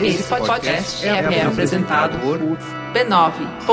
Esse podcast é, é apresentado por b9.com.br.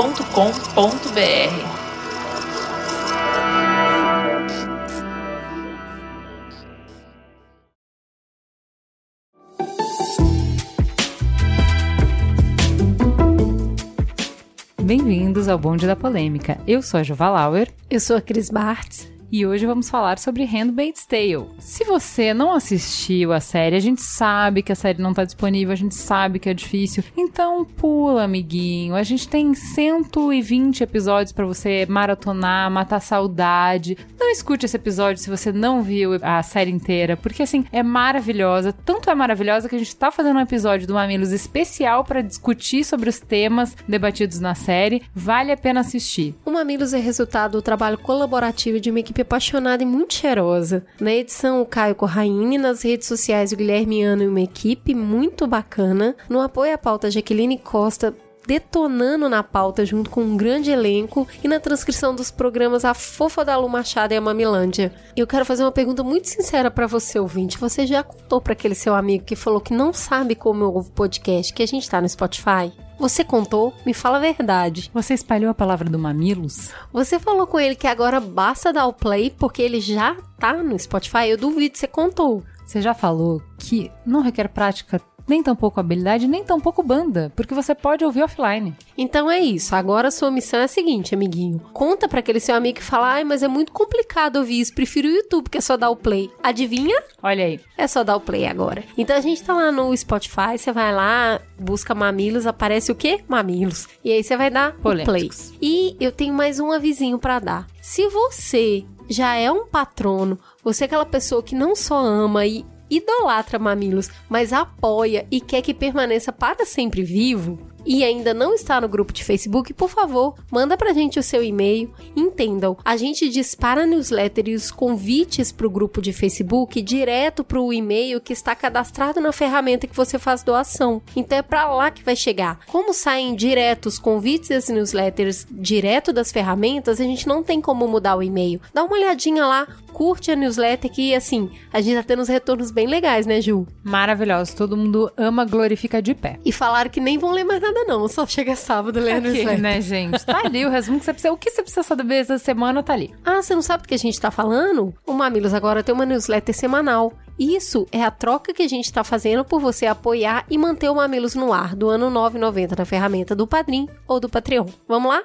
Bem-vindos ao Bonde da Polêmica. Eu sou a Juva Lauer. Eu sou a Cris Bartz e hoje vamos falar sobre Handmaid's Tale. Se você não assistiu a série, a gente sabe que a série não tá disponível, a gente sabe que é difícil, então pula, amiguinho. A gente tem 120 episódios para você maratonar, matar saudade. Não escute esse episódio se você não viu a série inteira, porque assim, é maravilhosa. Tanto é maravilhosa que a gente tá fazendo um episódio do Mamilos especial para discutir sobre os temas debatidos na série. Vale a pena assistir. O Mamilos é resultado do trabalho colaborativo de uma equipe apaixonada e muito cheirosa. Na edição, o Caio Corraine, nas redes sociais, o Guilherme Ano e uma equipe muito bacana. No apoio à pauta, Jaqueline Costa, detonando na pauta junto com um grande elenco e na transcrição dos programas A Fofa da Lu Machado e a Mamilândia. Eu quero fazer uma pergunta muito sincera para você, ouvinte. Você já contou para aquele seu amigo que falou que não sabe como eu ouvo podcast, que a gente tá no Spotify? Você contou? Me fala a verdade. Você espalhou a palavra do Mamilos? Você falou com ele que agora basta dar o play porque ele já tá no Spotify? Eu duvido, você contou. Você já falou que não requer prática nem tampouco habilidade, nem tampouco banda, porque você pode ouvir offline. Então é isso. Agora a sua missão é a seguinte, amiguinho. Conta para aquele seu amigo que fala: "Ai, mas é muito complicado ouvir isso, prefiro o YouTube, que é só dar o play". Adivinha? Olha aí. É só dar o play agora. Então a gente tá lá no Spotify, você vai lá, busca Mamilos, aparece o quê? Mamilos. E aí você vai dar Polêmicos. o play. E eu tenho mais um avisinho para dar. Se você já é um patrono, você é aquela pessoa que não só ama e idolatra Mamilos, mas apoia e quer que permaneça para sempre vivo, e ainda não está no grupo de Facebook, por favor, manda pra gente o seu e-mail. Entendam, a gente dispara a newsletter e os convites pro grupo de Facebook direto pro e-mail que está cadastrado na ferramenta que você faz doação. Então é para lá que vai chegar. Como saem direto os convites e as newsletters direto das ferramentas, a gente não tem como mudar o e-mail. Dá uma olhadinha lá, curte a newsletter que assim, a gente tá tendo uns retornos bem legais, né, Ju? Maravilhoso, todo mundo ama, glorifica de pé. E falaram que nem vão ler mais nada nada, não. Só chega sábado lendo Aqui, newsletter. né, gente? Tá ali o resumo que você precisa. O que você precisa saber essa semana tá ali. Ah, você não sabe do que a gente tá falando? O Mamilos agora tem uma newsletter semanal. Isso é a troca que a gente está fazendo por você apoiar e manter o Mamilos no ar do ano 9,90 na ferramenta do Padrim ou do Patreon. Vamos lá?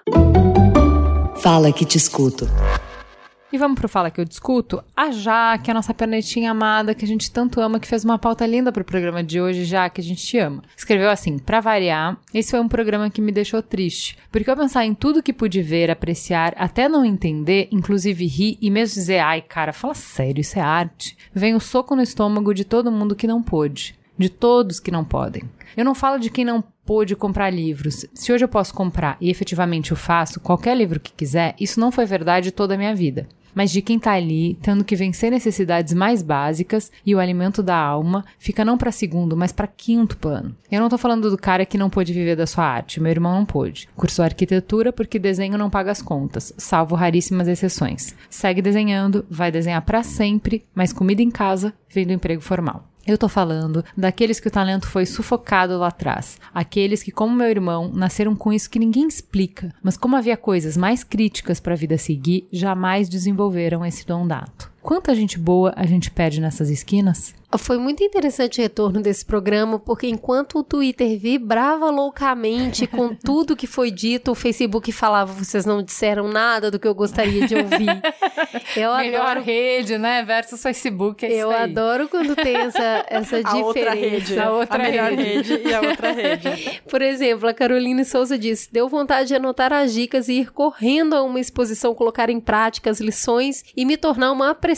Fala que te escuto. E vamos pro Fala Que Eu Discuto? A Jaque, a nossa pernetinha amada, que a gente tanto ama, que fez uma pauta linda pro programa de hoje, já que a gente te ama. Escreveu assim: Pra variar, esse foi um programa que me deixou triste, porque eu pensar em tudo que pude ver, apreciar, até não entender, inclusive rir e mesmo dizer, ai cara, fala sério, isso é arte, vem o soco no estômago de todo mundo que não pôde. De todos que não podem. Eu não falo de quem não pôde comprar livros. Se hoje eu posso comprar e efetivamente o faço, qualquer livro que quiser, isso não foi verdade toda a minha vida mas de quem tá ali tendo que vencer necessidades mais básicas e o alimento da alma fica não para segundo, mas para quinto plano. Eu não tô falando do cara que não pôde viver da sua arte, meu irmão não pôde. Cursou arquitetura porque desenho não paga as contas, salvo raríssimas exceções. Segue desenhando, vai desenhar para sempre, mas comida em casa vem do emprego formal. Eu tô falando daqueles que o talento foi sufocado lá atrás. Aqueles que, como meu irmão, nasceram com isso que ninguém explica, mas como havia coisas mais críticas para a vida seguir, jamais desenvolveram esse dom dato. Quanta gente boa a gente perde nessas esquinas? Foi muito interessante o retorno desse programa, porque enquanto o Twitter vibrava loucamente com tudo que foi dito, o Facebook falava: vocês não disseram nada do que eu gostaria de ouvir. Eu Melhor adoro... rede, né? Versus Facebook. É eu adoro quando tem essa, essa a diferença. Outra rede, a outra a melhor rede. rede e a outra rede. Por exemplo, a Caroline Souza disse: deu vontade de anotar as dicas e ir correndo a uma exposição, colocar em prática as lições e me tornar uma apreciadora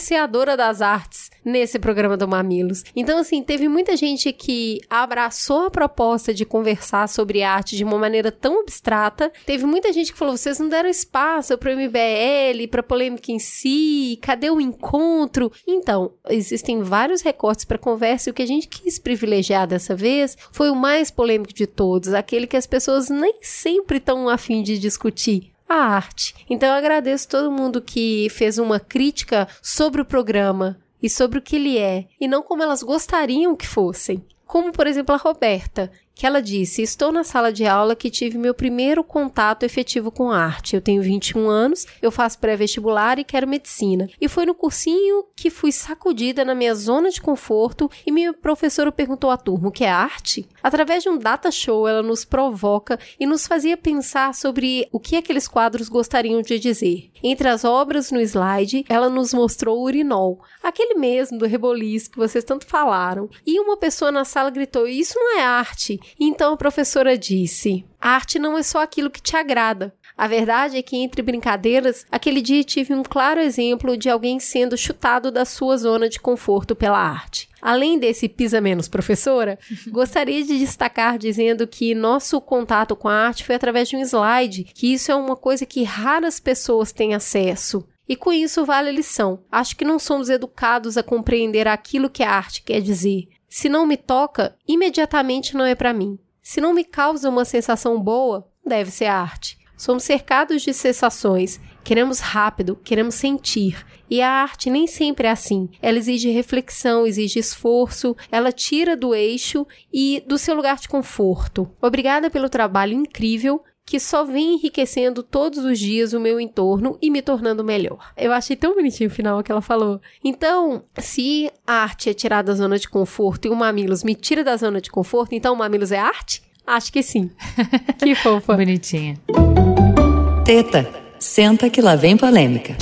das artes nesse programa do Mamilo. Então, assim, teve muita gente que abraçou a proposta de conversar sobre arte de uma maneira tão abstrata. Teve muita gente que falou: vocês não deram espaço para o MBL, para polêmica em si, cadê o encontro? Então, existem vários recortes para conversa e o que a gente quis privilegiar dessa vez foi o mais polêmico de todos, aquele que as pessoas nem sempre estão afim de discutir a arte. Então eu agradeço todo mundo que fez uma crítica sobre o programa, e sobre o que ele é, e não como elas gostariam que fossem. Como, por exemplo, a Roberta, que ela disse: Estou na sala de aula que tive meu primeiro contato efetivo com arte. Eu tenho 21 anos, eu faço pré-vestibular e quero medicina. E foi no cursinho que fui sacudida na minha zona de conforto e minha professora perguntou à turma: O que é arte? Através de um data show, ela nos provoca e nos fazia pensar sobre o que aqueles quadros gostariam de dizer. Entre as obras no slide, ela nos mostrou o urinol, aquele mesmo do reboliço que vocês tanto falaram. E uma pessoa na sala gritou: Isso não é arte. Então a professora disse: A arte não é só aquilo que te agrada. A verdade é que, entre brincadeiras, aquele dia tive um claro exemplo de alguém sendo chutado da sua zona de conforto pela arte. Além desse pisa menos professora, gostaria de destacar dizendo que nosso contato com a arte foi através de um slide, que isso é uma coisa que raras pessoas têm acesso. E com isso vale a lição. Acho que não somos educados a compreender aquilo que a arte quer dizer. Se não me toca, imediatamente não é para mim. Se não me causa uma sensação boa, deve ser arte. Somos cercados de sensações. Queremos rápido, queremos sentir. E a arte nem sempre é assim. Ela exige reflexão, exige esforço, ela tira do eixo e do seu lugar de conforto. Obrigada pelo trabalho incrível que só vem enriquecendo todos os dias o meu entorno e me tornando melhor. Eu achei tão bonitinho o final que ela falou. Então, se a arte é tirar da zona de conforto e o Mamilos me tira da zona de conforto, então o Mamilos é arte? Acho que sim. que fofa. Bonitinha. Teta, senta que lá vem polêmica.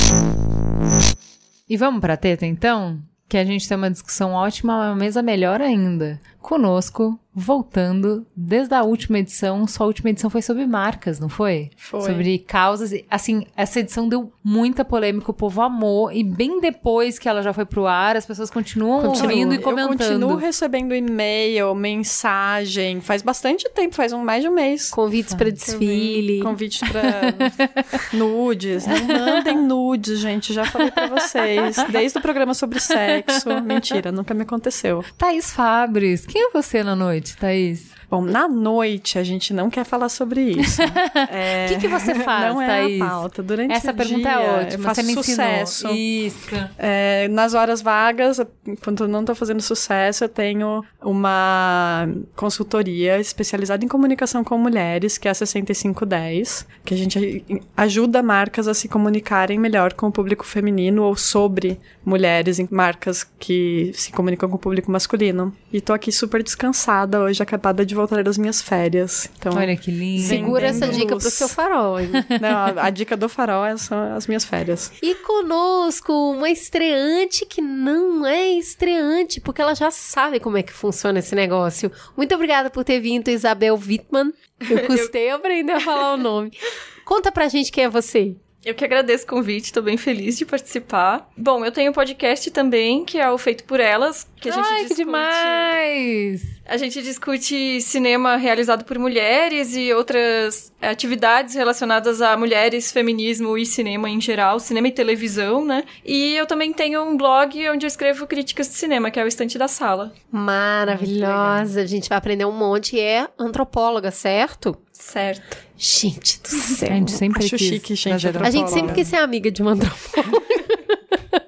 E vamos pra teta então? Que a gente tem uma discussão ótima, uma mesa melhor ainda. Conosco, voltando desde a última edição, sua última edição foi sobre marcas, não foi? Foi. Sobre causas. Assim, essa edição deu muita polêmica, o povo amou. E bem depois que ela já foi pro ar, as pessoas continuam Continua. ouvindo e Eu comentando. continuo recebendo e-mail, mensagem. Faz bastante tempo, faz um, mais de um mês. Convites para desfile. Convite pra nudes. Não mandem nudes, gente. Já falei pra vocês. Desde o programa sobre sexo. Mentira, nunca me aconteceu. Thaís Fabres, quem é você na noite, Thaís? Bom, na noite a gente não quer falar sobre isso. É, O que, que você faz, não é Thaís? a pauta. Durante Essa o pergunta dia, é Eu ótima. faço Você me sucesso. Isso. É, nas horas vagas, quando eu não tô fazendo sucesso, eu tenho uma consultoria especializada em comunicação com mulheres, que é a 6510, que a gente ajuda marcas a se comunicarem melhor com o público feminino ou sobre mulheres em marcas que se comunicam com o público masculino. E tô aqui super descansada hoje, acabada de voltar das minhas férias. Então, Olha que lindo. Segura essa dica luz. pro seu farol, hein? não, a, a dica do farol é são as minhas férias. E conosco, uma estreante que não é estreante, porque ela já sabe como é que funciona esse negócio. Muito obrigada por ter vindo, Isabel Wittmann. Eu custei aprender a falar o nome. Conta pra gente quem é você. Eu que agradeço o convite, tô bem feliz de participar. Bom, eu tenho um podcast também, que é o Feito por Elas, que a gente Ai, que discute... demais! A gente discute cinema realizado por mulheres e outras atividades relacionadas a mulheres, feminismo e cinema em geral, cinema e televisão, né? E eu também tenho um blog onde eu escrevo críticas de cinema, que é o Estante da Sala. Maravilhosa. A gente vai aprender um monte. É antropóloga, certo? Certo. Gente do A céu. gente sempre Acho quis chique, gente, A gente sempre quis ser amiga de uma antropóloga.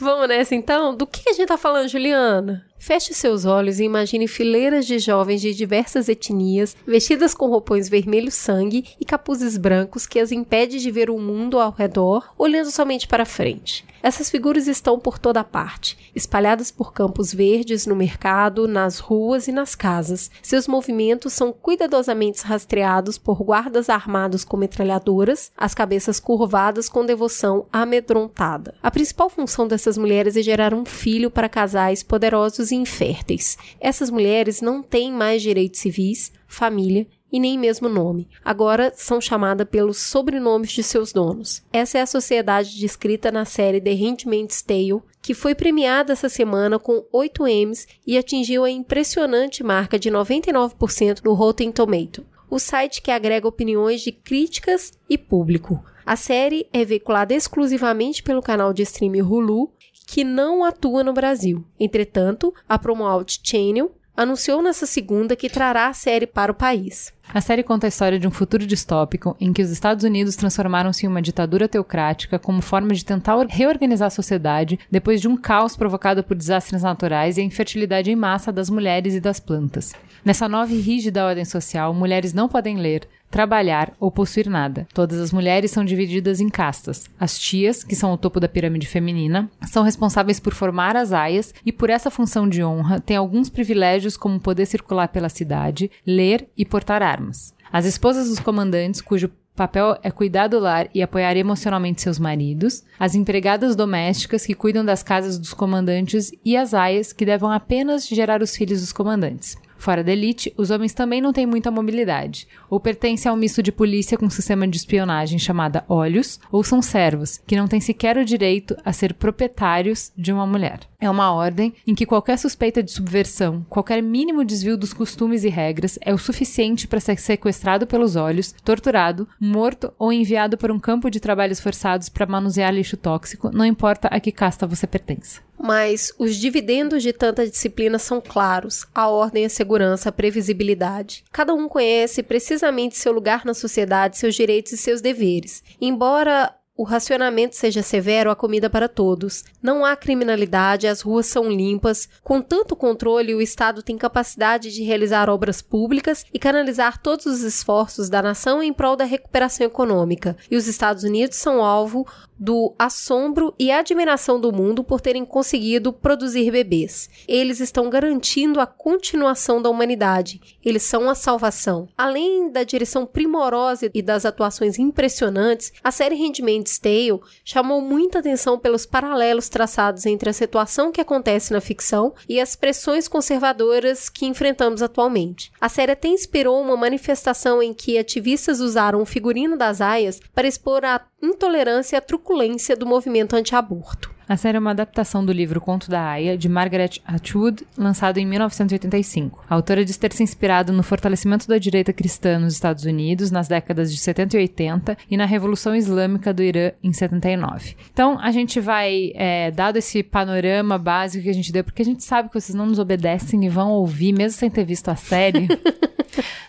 Vamos nessa então? Do que a gente tá falando, Juliana? Feche seus olhos e imagine fileiras de jovens de diversas etnias, vestidas com roupões vermelho sangue e capuzes brancos que as impede de ver o mundo ao redor, olhando somente para frente. Essas figuras estão por toda parte, espalhadas por campos verdes, no mercado, nas ruas e nas casas. Seus movimentos são cuidadosamente rastreados por guardas armados com metralhadoras, as cabeças curvadas com devoção amedrontada. A principal função dessas mulheres é gerar um filho para casais poderosos e inférteis. Essas mulheres não têm mais direitos civis, família e nem mesmo nome. Agora são chamadas pelos sobrenomes de seus donos. Essa é a sociedade descrita na série The Handmaid's Tale, que foi premiada essa semana com 8 M's e atingiu a impressionante marca de 99% no Rotten Tomato, o site que agrega opiniões de críticas e público. A série é veiculada exclusivamente pelo canal de streaming Hulu, que não atua no Brasil. Entretanto, a Promout Channel anunciou nessa segunda que trará a série para o país. A série conta a história de um futuro distópico em que os Estados Unidos transformaram-se em uma ditadura teocrática como forma de tentar reorganizar a sociedade depois de um caos provocado por desastres naturais e a infertilidade em massa das mulheres e das plantas. Nessa nova e rígida ordem social, mulheres não podem ler, trabalhar ou possuir nada. Todas as mulheres são divididas em castas. As tias, que são o topo da pirâmide feminina, são responsáveis por formar as aias e, por essa função de honra, têm alguns privilégios como poder circular pela cidade, ler e portar armas. As esposas dos comandantes, cujo papel é cuidar do lar e apoiar emocionalmente seus maridos, as empregadas domésticas que cuidam das casas dos comandantes e as aias que devem apenas gerar os filhos dos comandantes. Fora da elite, os homens também não têm muita mobilidade, ou pertencem ao misto de polícia com um sistema de espionagem chamada Olhos, ou são servos, que não têm sequer o direito a ser proprietários de uma mulher. É uma ordem em que qualquer suspeita de subversão, qualquer mínimo desvio dos costumes e regras é o suficiente para ser sequestrado pelos olhos, torturado, morto ou enviado para um campo de trabalhos forçados para manusear lixo tóxico, não importa a que casta você pertença mas os dividendos de tanta disciplina são claros: a ordem, a segurança, a previsibilidade. Cada um conhece precisamente seu lugar na sociedade, seus direitos e seus deveres. Embora o racionamento seja severo, a comida para todos. Não há criminalidade, as ruas são limpas. Com tanto controle, o Estado tem capacidade de realizar obras públicas e canalizar todos os esforços da nação em prol da recuperação econômica. E os Estados Unidos são alvo do assombro e admiração do mundo por terem conseguido produzir bebês. Eles estão garantindo a continuação da humanidade. Eles são a salvação. Além da direção primorosa e das atuações impressionantes, a série Handmaid's Tale chamou muita atenção pelos paralelos traçados entre a situação que acontece na ficção e as pressões conservadoras que enfrentamos atualmente. A série até inspirou uma manifestação em que ativistas usaram o figurino das aias para expor a intolerância a truculência do movimento anti-aborto. A série é uma adaptação do livro Conto da Aya, de Margaret Atwood, lançado em 1985. A autora diz ter se inspirado no fortalecimento da direita cristã nos Estados Unidos nas décadas de 70 e 80 e na Revolução Islâmica do Irã em 79. Então, a gente vai, é, dado esse panorama básico que a gente deu, porque a gente sabe que vocês não nos obedecem e vão ouvir, mesmo sem ter visto a série.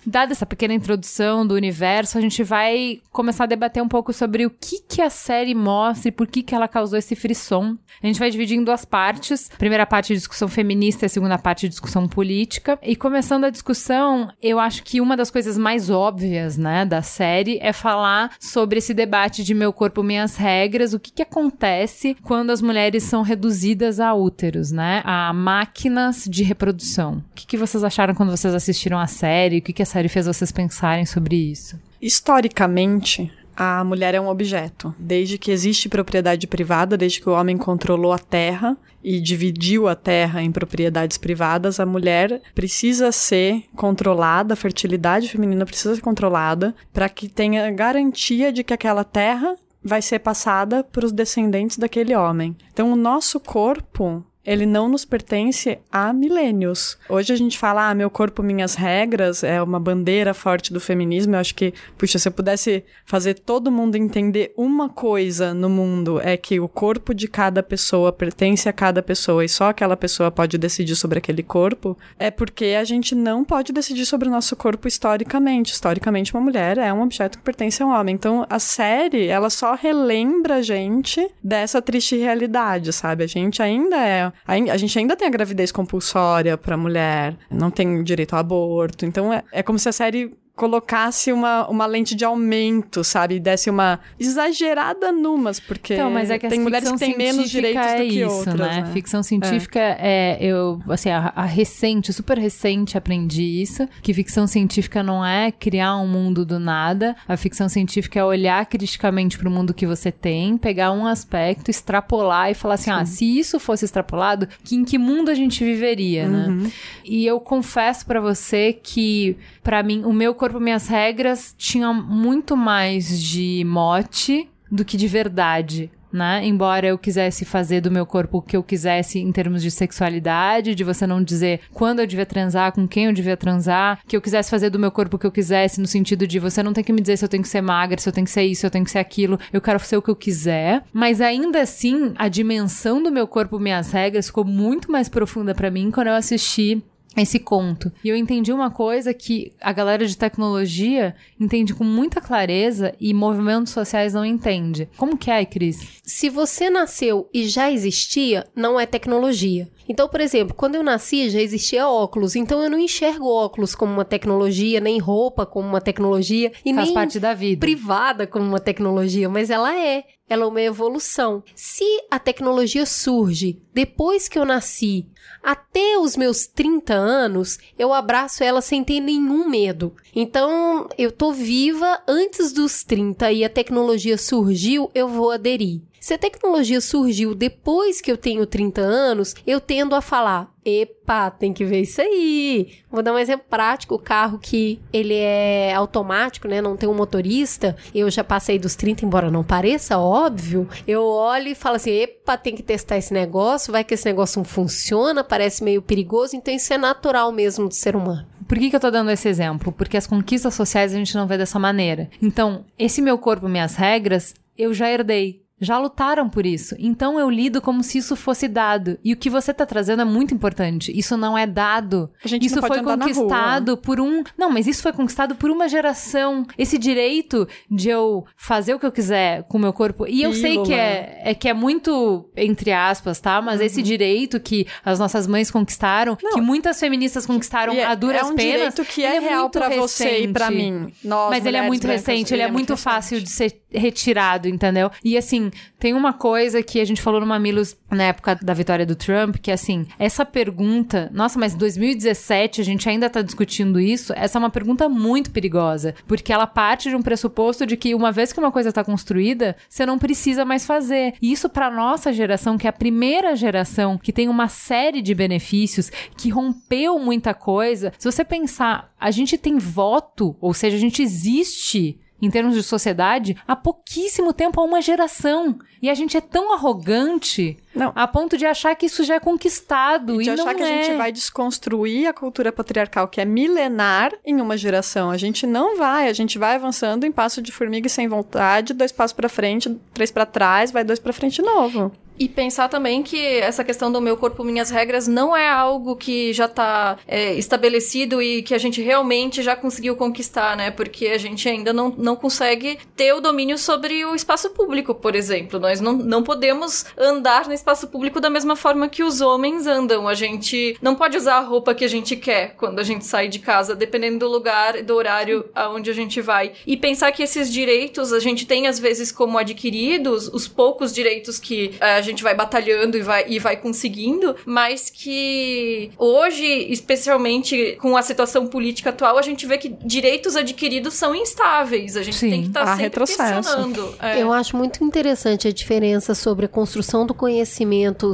Dada essa pequena introdução do universo, a gente vai começar a debater um pouco sobre o que, que a série mostra e por que, que ela causou esse frisson. A gente vai dividir em duas partes. primeira parte de discussão feminista e segunda parte de discussão política. E começando a discussão, eu acho que uma das coisas mais óbvias, né, da série é falar sobre esse debate de meu corpo, minhas regras, o que, que acontece quando as mulheres são reduzidas a úteros, né, a máquinas de reprodução. O que, que vocês acharam quando vocês assistiram a série? O que, que a série fez vocês pensarem sobre isso? Historicamente, a mulher é um objeto. Desde que existe propriedade privada, desde que o homem controlou a terra e dividiu a terra em propriedades privadas, a mulher precisa ser controlada, a fertilidade feminina precisa ser controlada para que tenha garantia de que aquela terra vai ser passada para os descendentes daquele homem. Então, o nosso corpo ele não nos pertence há milênios. Hoje a gente fala, ah, meu corpo, minhas regras, é uma bandeira forte do feminismo. Eu acho que, puxa, se eu pudesse fazer todo mundo entender uma coisa no mundo, é que o corpo de cada pessoa pertence a cada pessoa e só aquela pessoa pode decidir sobre aquele corpo, é porque a gente não pode decidir sobre o nosso corpo historicamente. Historicamente, uma mulher é um objeto que pertence a um homem. Então, a série, ela só relembra a gente dessa triste realidade, sabe? A gente ainda é a, gente ainda tem a gravidez compulsória para mulher, não tem direito ao aborto. Então é, é como se a série colocasse uma, uma lente de aumento, sabe? E desse uma exagerada numas, porque então, mas é que tem mulheres que têm menos direitos é do que isso, outras, né? né? Ficção científica é, é eu, assim, a, a, recente, super recente aprendi isso, que ficção científica não é criar um mundo do nada, a ficção científica é olhar criticamente para o mundo que você tem, pegar um aspecto, extrapolar e falar assim, ah, Sim. ah, se isso fosse extrapolado, que, em que mundo a gente viveria, né? uhum. né? E eu confesso para você que, para mim, o meu corpo Corpo Minhas Regras tinha muito mais de mote do que de verdade. Né? Embora eu quisesse fazer do meu corpo o que eu quisesse em termos de sexualidade, de você não dizer quando eu devia transar, com quem eu devia transar, que eu quisesse fazer do meu corpo o que eu quisesse, no sentido de você não tem que me dizer se eu tenho que ser magra, se eu tenho que ser isso, se eu tenho que ser aquilo, eu quero ser o que eu quiser. Mas ainda assim, a dimensão do meu corpo, minhas regras, ficou muito mais profunda para mim quando eu assisti esse conto. E eu entendi uma coisa que a galera de tecnologia entende com muita clareza e movimentos sociais não entende. Como que é, Cris? Se você nasceu e já existia, não é tecnologia. Então, por exemplo, quando eu nasci já existia óculos, então eu não enxergo óculos como uma tecnologia, nem roupa como uma tecnologia e Faz nem parte da vida. privada como uma tecnologia, mas ela é. Ela é uma evolução. Se a tecnologia surge depois que eu nasci, até os meus 30 anos, eu abraço ela sem ter nenhum medo. Então, eu tô viva antes dos 30 e a tecnologia surgiu, eu vou aderir. Se a tecnologia surgiu depois que eu tenho 30 anos, eu tendo a falar: epa, tem que ver isso aí. Vou dar um exemplo prático: o carro que ele é automático, né? Não tem um motorista. Eu já passei dos 30, embora não pareça óbvio. Eu olho e falo assim: epa, tem que testar esse negócio. Vai que esse negócio não funciona, parece meio perigoso. Então, isso é natural mesmo do ser humano. Por que, que eu tô dando esse exemplo? Porque as conquistas sociais a gente não vê dessa maneira. Então, esse meu corpo, minhas regras, eu já herdei. Já lutaram por isso. Então eu lido como se isso fosse dado. E o que você tá trazendo é muito importante. Isso não é dado. A gente isso não pode foi conquistado por um. Não, mas isso foi conquistado por uma geração. Esse direito de eu fazer o que eu quiser com o meu corpo. E eu sei Pílula. que é, é que é muito entre aspas, tá? Mas Uhum. esse direito que as nossas mães conquistaram, que muitas feministas conquistaram é, a duras é um penas. direito que é ele real muito pra você e pra mim. Nós, Mas ele é muito recente, ele é, muito recente. fácil de ser retirado, entendeu? E assim, tem uma coisa que a gente falou no Mamilos na época da vitória do Trump, que assim, essa pergunta, nossa, mas 2017 a gente ainda tá discutindo isso, essa é uma pergunta muito perigosa, porque ela parte de um pressuposto de que uma vez que uma coisa tá construída, você não precisa mais fazer. E isso pra nossa geração, que é a primeira geração que tem uma série de benefícios, que rompeu muita coisa. Se você pensar, a gente tem voto, ou seja, a gente existe em termos de sociedade, há pouquíssimo tempo, há uma geração. E a gente é tão arrogante Não. a ponto de achar que isso já é conquistado. E E, de não achar que é. a gente vai desconstruir a cultura patriarcal, que é milenar, em uma geração. A gente não vai, a gente vai avançando em passo de formiga e sem vontade, dois passos pra frente, três pra trás, vai dois pra frente de novo. E pensar também que essa questão do meu corpo, minhas regras não é algo que já tá é, estabelecido e que a gente realmente já conseguiu conquistar, né? Porque a gente ainda não, não consegue ter o domínio sobre o espaço público, por exemplo. Nós não, não podemos andar no espaço público da mesma forma que os homens andam. A gente não pode usar a roupa que a gente quer quando a gente sai de casa, dependendo do lugar e do horário aonde a gente vai. E pensar que esses direitos a gente tem às vezes como adquiridos, os poucos direitos que eh, a gente vai batalhando e vai, e vai conseguindo, mas que hoje, especialmente com a situação política atual, a gente vê que direitos adquiridos são instáveis. A gente Sim, tem que estar há sempre retrocesso. questionando. É. Eu acho muito interessante a diferença sobre a construção do conhecimento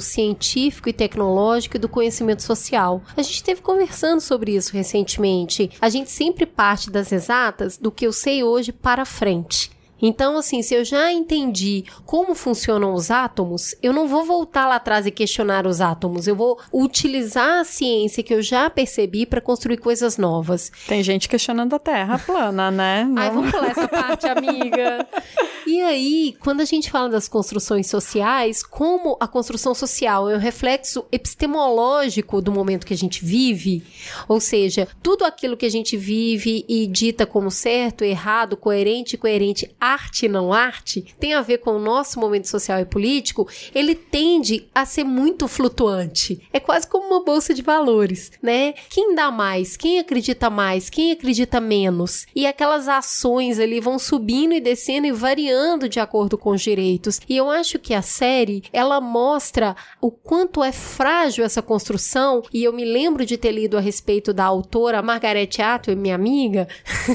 científico e tecnológico e do conhecimento social. A gente esteve conversando sobre isso recentemente. A gente sempre parte das exatas do que eu sei hoje para frente. Então, assim, se eu já entendi como funcionam os átomos, eu não vou voltar lá atrás e questionar os átomos. Eu vou utilizar a ciência que eu já percebi para construir coisas novas. Tem gente questionando a Terra plana, né? Ai, Não- vamos pular essa parte, amiga. E aí, quando a gente fala das construções sociais, como a construção social é um reflexo epistemológico do momento que a gente vive, ou seja, tudo aquilo que a gente vive e dita como certo, errado, coerente coerente, arte e não arte, tem a ver com o nosso momento social e político, ele tende a ser muito flutuante. É quase como uma bolsa de valores, né? Quem dá mais? Quem acredita mais? Quem acredita menos? E aquelas ações ali vão subindo e descendo e variando de acordo com os direitos. E eu acho que a série, ela mostra o quanto é frágil essa construção, e eu me lembro de ter lido a respeito da autora Margaret Atwood, minha amiga.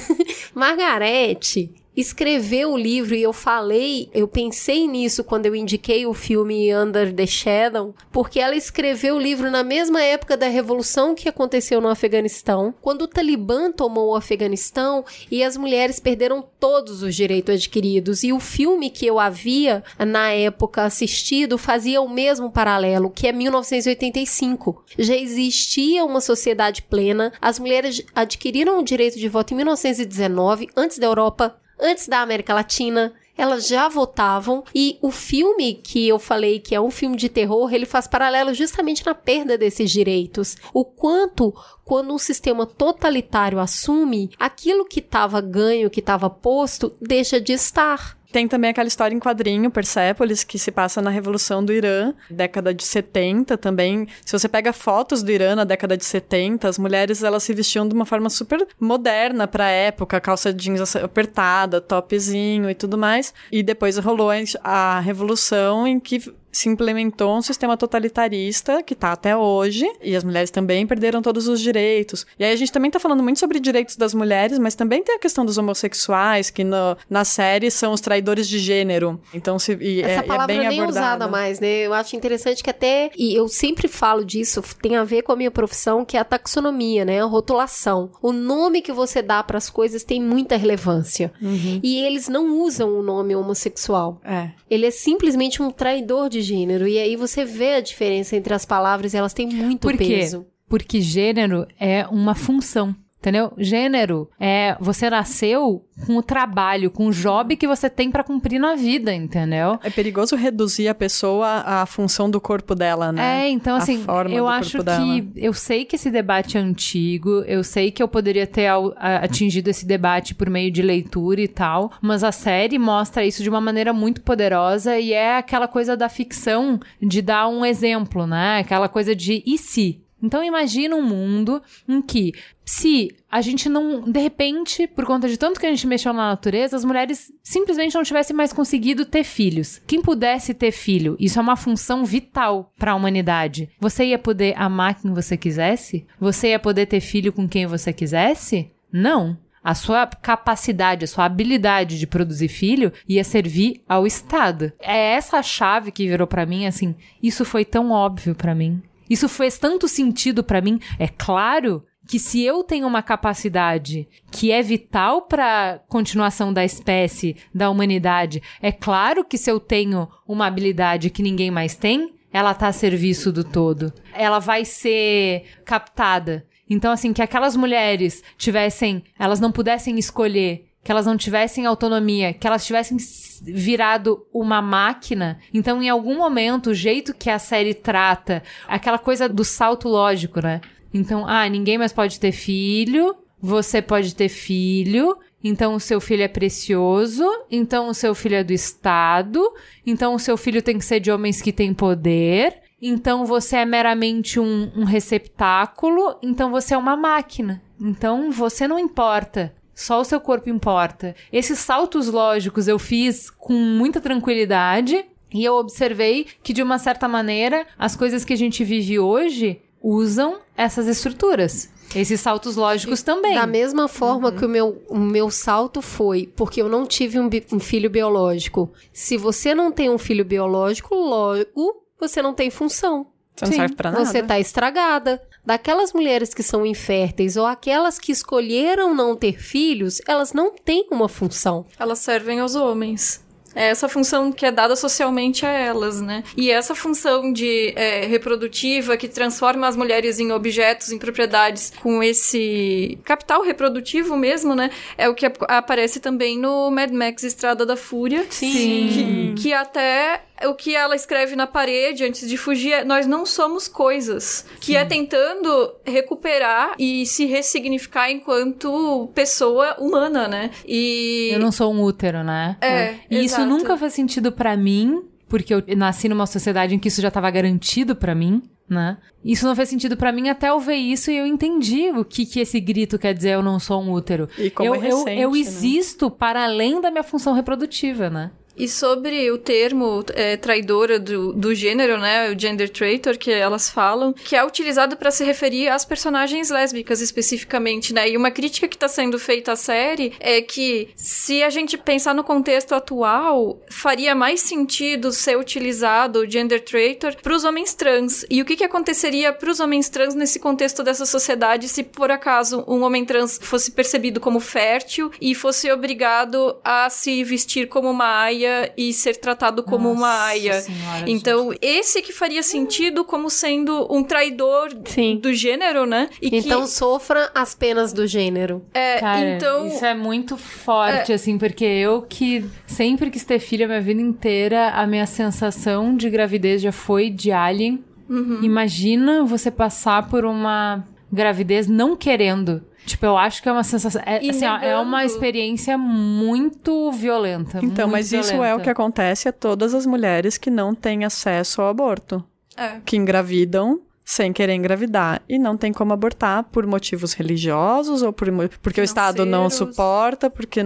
Margaret escreveu o livro e eu falei, eu pensei nisso quando eu indiquei o filme Under the Shadow, porque ela escreveu o livro na mesma época da revolução que aconteceu no Afeganistão, quando o Talibã tomou o Afeganistão e as mulheres perderam todos os direitos adquiridos. E o filme que eu havia na época assistido fazia o mesmo paralelo, que é 1985. Já existia uma sociedade plena, as mulheres adquiriram o direito de voto em 1919, antes da Europa, antes da América Latina. elas já votavam e o filme que eu falei que é um filme de terror, ele faz paralelo justamente na perda desses direitos. O quanto quando um sistema totalitário assume, aquilo que estava ganho, que estava posto, deixa de estar. Tem também aquela história em quadrinho, Persepolis, que se passa na Revolução do Irã, década de 70 também. Se você pega fotos do Irã na década de 70, as mulheres elas se vestiam de uma forma super moderna pra época, calça jeans apertada, topzinho e tudo mais. E depois rolou a Revolução em que se implementou um sistema totalitarista que está até hoje, e as mulheres também perderam todos os direitos. E aí a gente também está falando muito sobre direitos das mulheres, mas também tem a questão dos homossexuais, que no, na série são os traidores de gênero. Então, se, e, Essa é, palavra é bem nem abordada. usada mais, né? Eu acho interessante que até, e eu sempre falo disso, tem a ver com a minha profissão, que é a taxonomia, né? A rotulação. O nome que você dá para as coisas tem muita relevância. Uhum. E eles não usam o nome homossexual. É. Ele é simplesmente um traidor de gênero. E aí você vê a diferença entre as palavras e elas têm muito Por quê? peso. Porque gênero é uma função. Entendeu? Gênero é você nasceu com o trabalho, com o job que você tem pra cumprir na vida, entendeu? É perigoso reduzir a pessoa à função do corpo dela, né? É, então assim, eu acho corpo dela. que eu sei que esse debate é antigo, eu sei que eu poderia ter atingido esse debate por meio de leitura e tal, mas a série mostra isso de uma maneira muito poderosa e é aquela coisa da ficção de dar um exemplo, né? Aquela coisa de e se? Então imagina um mundo em que se a gente não, de repente, por conta de tanto que a gente mexeu na natureza, as mulheres simplesmente não tivessem mais conseguido ter filhos. Quem pudesse ter filho, isso é uma função vital para a humanidade. Você ia poder amar quem você quisesse? Você ia poder ter filho com quem você quisesse? Não. A sua capacidade, a sua habilidade de produzir filho ia servir ao Estado. É essa a chave que virou pra mim, assim, isso foi tão óbvio pra mim. Isso fez tanto sentido pra mim. É claro que se eu tenho uma capacidade que é vital para continuação da espécie, da humanidade, é claro que se eu tenho uma habilidade que ninguém mais tem, ela tá a serviço do todo. Ela vai ser captada. Então assim, que aquelas mulheres tivessem, elas não pudessem escolher que elas não tivessem autonomia, que elas tivessem virado uma máquina. Então, em algum momento, o jeito que a série trata, aquela coisa do salto lógico, né? Então, ah, ninguém mais pode ter filho, você pode ter filho, então o seu filho é precioso, então o seu filho é do Estado, então o seu filho tem que ser de homens que têm poder. Então você é meramente um, um receptáculo, então você é uma máquina. Então você não importa. Só o seu corpo importa. Esses saltos lógicos eu fiz com muita tranquilidade e eu observei que, de uma certa maneira, as coisas que a gente vive hoje usam essas estruturas. Esses saltos lógicos também. Da mesma forma que o meu, o meu salto foi, porque eu não tive um, bi- um filho biológico. Se você não tem um filho biológico, logo você não tem função. Você não Sim, serve pra nada. Você tá estragada. Daquelas mulheres que são inférteis ou aquelas que escolheram não ter filhos, elas não têm uma função. Elas servem aos homens. É essa função que é dada socialmente a elas, né? E essa função de é, reprodutiva que transforma as mulheres em objetos, em propriedades com esse capital reprodutivo mesmo, né? É o que ap- aparece também no Mad Max Estrada da Fúria. Sim. Que, que até o que ela escreve na parede antes de fugir é nós não somos coisas. Que é tentando recuperar e se ressignificar enquanto pessoa humana, né? E. Eu não sou um útero, né? É, E isso exato. nunca fez sentido pra mim, porque eu nasci numa sociedade em que isso já tava garantido pra mim, né? Isso não fez sentido pra mim até eu ver isso e eu entendi o que que esse grito quer dizer eu não sou um útero. E como eu, é recente, eu, eu né? existo para além da minha função reprodutiva, né? E sobre o termo é, traidora do, do gênero, né, o gender traitor, que elas falam, que é utilizado para se referir às personagens lésbicas especificamente, né? E uma crítica que está sendo feita à série é que se a gente pensar no contexto atual, faria mais sentido ser utilizado o gender traitor para os homens trans. E o que, que aconteceria para os homens trans nesse contexto dessa sociedade se por acaso um homem trans fosse percebido como fértil e fosse obrigado a se vestir como uma aia aia e ser tratado como Nossa uma aia. senhora, então, esse que faria sentido como sendo um traidor Sim. do gênero, né? E Então que, sofra as penas do gênero. é, Cara, então, isso é muito forte, assim, porque eu que sempre quis ter filho a minha vida inteira, a minha sensação de gravidez já foi de alien. Uhum. Imagina você passar por uma gravidez não querendo. Tipo, eu acho que é uma sensação. É, assim, ó, é uma experiência muito violenta. Então, muito mas isso é o violenta. que acontece a todas as mulheres que não têm acesso ao aborto. é. Que engravidam sem querer engravidar e não tem como abortar por motivos religiosos ou por porque o Estado não suporta, porque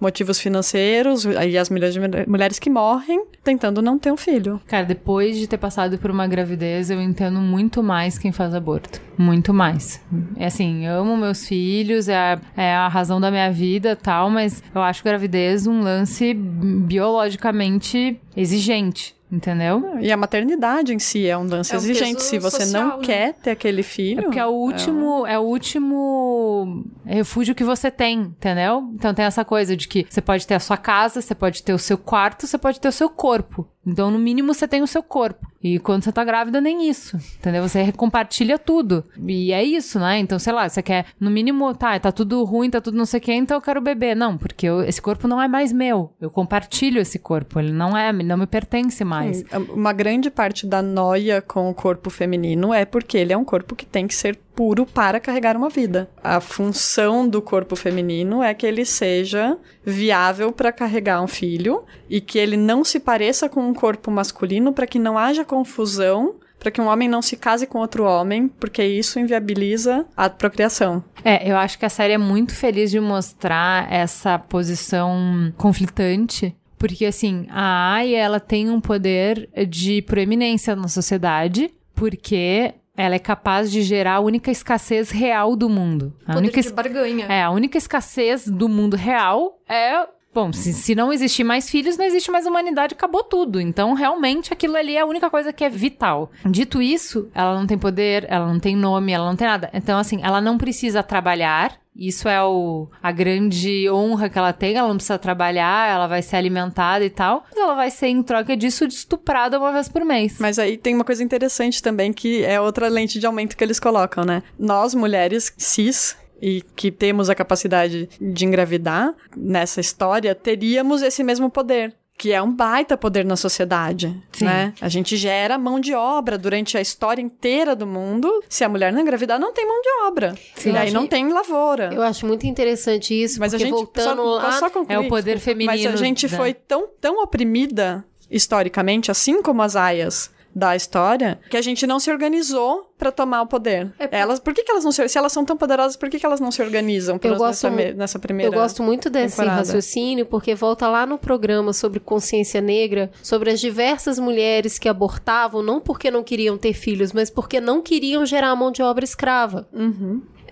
motivos financeiros, aí as mulheres, mulheres que morrem tentando não ter um filho. Cara, depois de ter passado por uma gravidez, eu entendo muito mais quem faz aborto. Muito mais. É assim, amo meus filhos, é a, é a razão da minha vida tal, mas eu acho gravidez um lance biologicamente exigente. Entendeu? E a maternidade em si é um lance É um exigente. Se você social, não né? quer ter aquele filho. É porque é o último, é o último refúgio que você tem, entendeu? Então tem essa coisa de que você pode ter a sua casa, você pode ter o seu quarto, você pode ter o seu corpo. Então, no mínimo, você tem o seu corpo. E quando você tá grávida, nem isso. Entendeu? Você compartilha tudo. E é isso, né? Então, sei lá, você quer, no mínimo, tá, tá tudo ruim, tá tudo não sei o que, então eu quero beber. Não, porque eu- esse corpo não é mais meu. Eu compartilho esse corpo. Ele não é, não me pertence mais. Sim, Uma grande parte da noia com o corpo feminino é porque ele é um corpo que tem que ser puro para carregar uma vida. A função do corpo feminino é que ele seja viável para carregar um filho e que ele não se pareça com um corpo masculino para que não haja confusão. Para que um homem não se case com outro homem, porque isso inviabiliza a procriação. É, eu acho que a série é muito feliz de mostrar essa posição conflitante. Porque, assim, a Aya, ela tem um poder de proeminência na sociedade, porque ela é capaz de gerar a única escassez real do mundo. A Poder única, de barganha. é, a única escassez do mundo real é. Bom, se, se não existir mais filhos, não existe mais humanidade, acabou tudo. Então, realmente, aquilo ali é a única coisa que é vital. Dito isso, ela não tem poder, ela não tem nome, ela não tem nada. Então, assim, ela não precisa trabalhar. Isso é o, a grande honra que ela tem. Ela não precisa trabalhar, ela vai ser alimentada e tal. Mas ela vai ser, em troca disso, estuprada uma vez por mês. Mas aí tem uma coisa interessante também, que é outra lente de aumento que eles colocam, né? Nós, mulheres cis, e que temos a capacidade de engravidar nessa história, teríamos esse mesmo poder. Que é um baita poder na sociedade, Sim. né? A gente gera mão de obra durante a história inteira do mundo. Se a mulher não engravidar, não tem mão de obra. Sim. e aí não tem lavoura. Eu acho muito interessante isso, Mas a gente voltando só, lá... só concluir, É o poder desculpa, Mas feminino a gente da- foi tão, tão oprimida historicamente, assim como as aias da história, que a gente não se organizou pra tomar o poder. É Elas, por que, que elas não se, se elas são tão poderosas, por que, que elas não se organizam Eu gosto nessa, nessa primeira? Eu gosto muito desse temporada. raciocínio, porque volta lá no programa sobre consciência negra, sobre as diversas mulheres que abortavam, não porque não queriam ter filhos, mas porque não queriam gerar mão de obra escrava.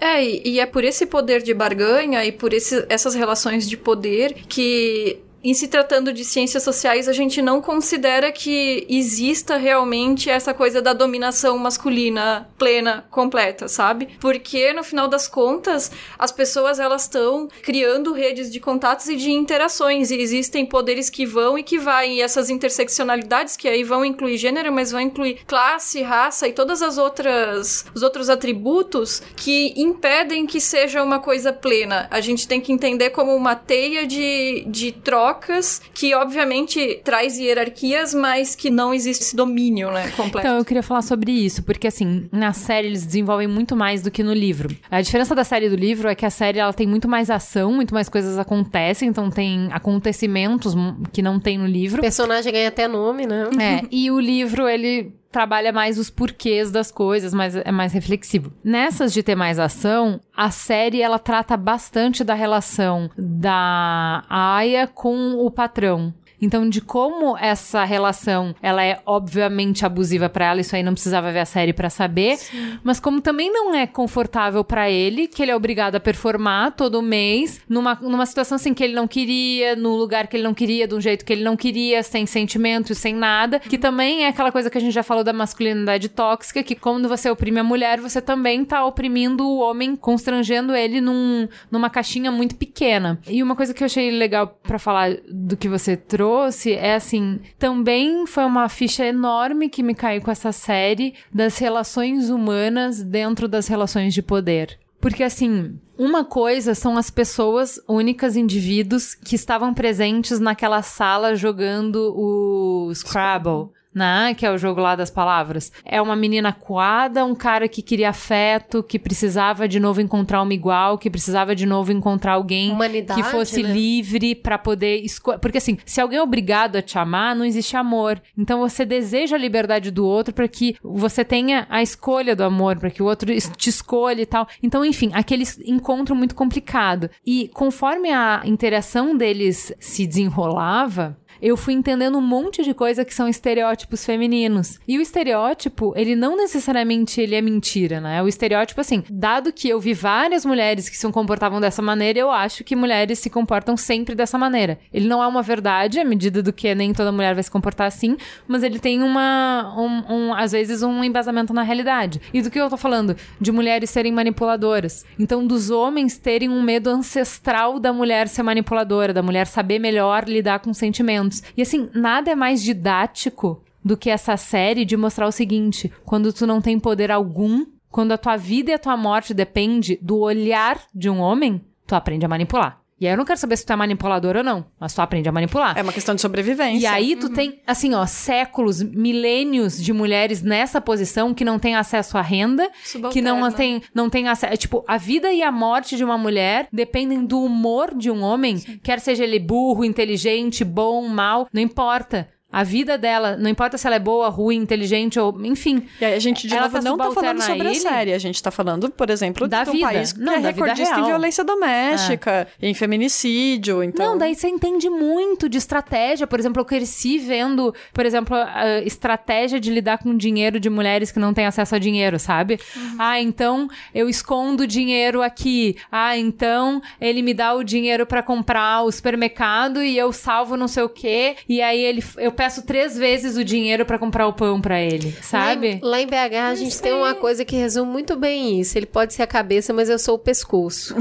É, e, e é por esse poder de barganha e por esse- essas relações de poder que. Em se tratando de ciências sociais, a gente não considera que exista realmente essa coisa da dominação masculina plena, completa, sabe? Porque no final das contas, as pessoas elas estão criando redes de contatos e de interações e existem poderes que vão e que vai e essas interseccionalidades que aí vão incluir gênero, mas vão incluir classe, raça e todas as outras os outros atributos que impedem que seja uma coisa plena. A gente tem que entender como uma teia de, de trocas que obviamente traz hierarquias, mas que não existe esse domínio, né, completo. Então, eu queria falar sobre isso, porque assim, na série eles desenvolvem muito mais do que no livro. A diferença da série e do livro é que a série ela tem muito mais ação, muito mais coisas acontecem, então tem acontecimentos que não tem no O livro. personagem ganha até nome, né? É, e o livro, ele trabalha mais os porquês das coisas, mas é mais reflexivo. Nessas de ter mais ação, a série ela trata bastante da relação da Aya com o patrão. Então, de como essa relação, ela é obviamente abusiva pra ela, isso aí não precisava ver a série pra saber, mas como também não é confortável pra ele, que ele é obrigado a performar todo mês, numa, numa situação assim que ele não queria, no lugar que ele não queria, de um jeito que ele não queria, sem sentimento, sem nada, que também é aquela coisa que a gente já falou da masculinidade tóxica, que quando você oprime a mulher, você também tá oprimindo o homem, constrangendo ele num, numa caixinha muito pequena. E uma coisa que eu achei legal pra falar do que você trouxe trouxe é assim, também foi uma ficha enorme que me caiu com essa série das relações humanas dentro das relações de poder. Porque assim, uma coisa são as pessoas únicas, indivíduos que estavam presentes naquela sala jogando o Scrabble né? Que é o jogo lá das palavras. É uma menina coada, um cara que queria afeto, que precisava de novo encontrar uma igual, que precisava de novo encontrar alguém Humanidade, que fosse né? livre para poder escolher. Porque assim, se alguém é obrigado a te amar, não existe amor. Então você deseja a liberdade do outro para que você tenha a escolha do amor, para que o outro te escolha e tal. Então, enfim, aquele encontro muito complicado. E conforme a interação deles se desenrolava, eu fui entendendo um monte de coisa que são estereótipos femininos. E o estereótipo, ele não necessariamente ele é mentira, né? O estereótipo, assim, dado que eu vi várias mulheres que se comportavam dessa maneira, eu acho que mulheres se comportam sempre dessa maneira. Ele não é uma verdade, à medida do que nem toda mulher vai se comportar assim, mas ele tem uma, um, um- às vezes, um embasamento na realidade. E do que eu tô falando? De mulheres serem manipuladoras. Então, dos homens terem um medo ancestral da mulher ser manipuladora, da mulher saber melhor lidar com sentimentos. E assim, nada é mais didático do que essa série de mostrar o seguinte: quando tu não tem poder algum, quando a tua vida e a tua morte depende do olhar de um homem, tu aprende a manipular. E aí eu não quero saber se tu é manipulador ou não, mas tu aprende a manipular. É uma questão de sobrevivência. E aí tu tem, assim, ó, séculos, milênios de mulheres nessa posição que não têm acesso à renda, que não Subalterna. tem, não tem acesso. Tipo, a vida e a morte de uma mulher dependem do humor de um homem, quer seja ele burro, inteligente, bom, mal, não importa. A vida dela, não importa se ela é boa, ruim, inteligente ou. Enfim. E aí a gente, de Ela novo, tá não tá falando sobre a série. A gente tá falando, por exemplo, Da de um vida. país que Não, é recordista em violência doméstica, em feminicídio, então... Não, daí você entende muito de estratégia. Por exemplo, eu cresci vendo, por exemplo, a estratégia de lidar com dinheiro de mulheres que não têm acesso a dinheiro, sabe? Ah, então eu escondo dinheiro aqui. Ah, então ele me dá o dinheiro pra comprar o supermercado e eu salvo não sei o quê. E aí ele, eu peço três vezes o dinheiro pra comprar o pão pra ele, sabe? Lá em, lá em BH a gente tem uma coisa que resume muito bem isso. Ele pode ser a cabeça, mas eu sou o pescoço.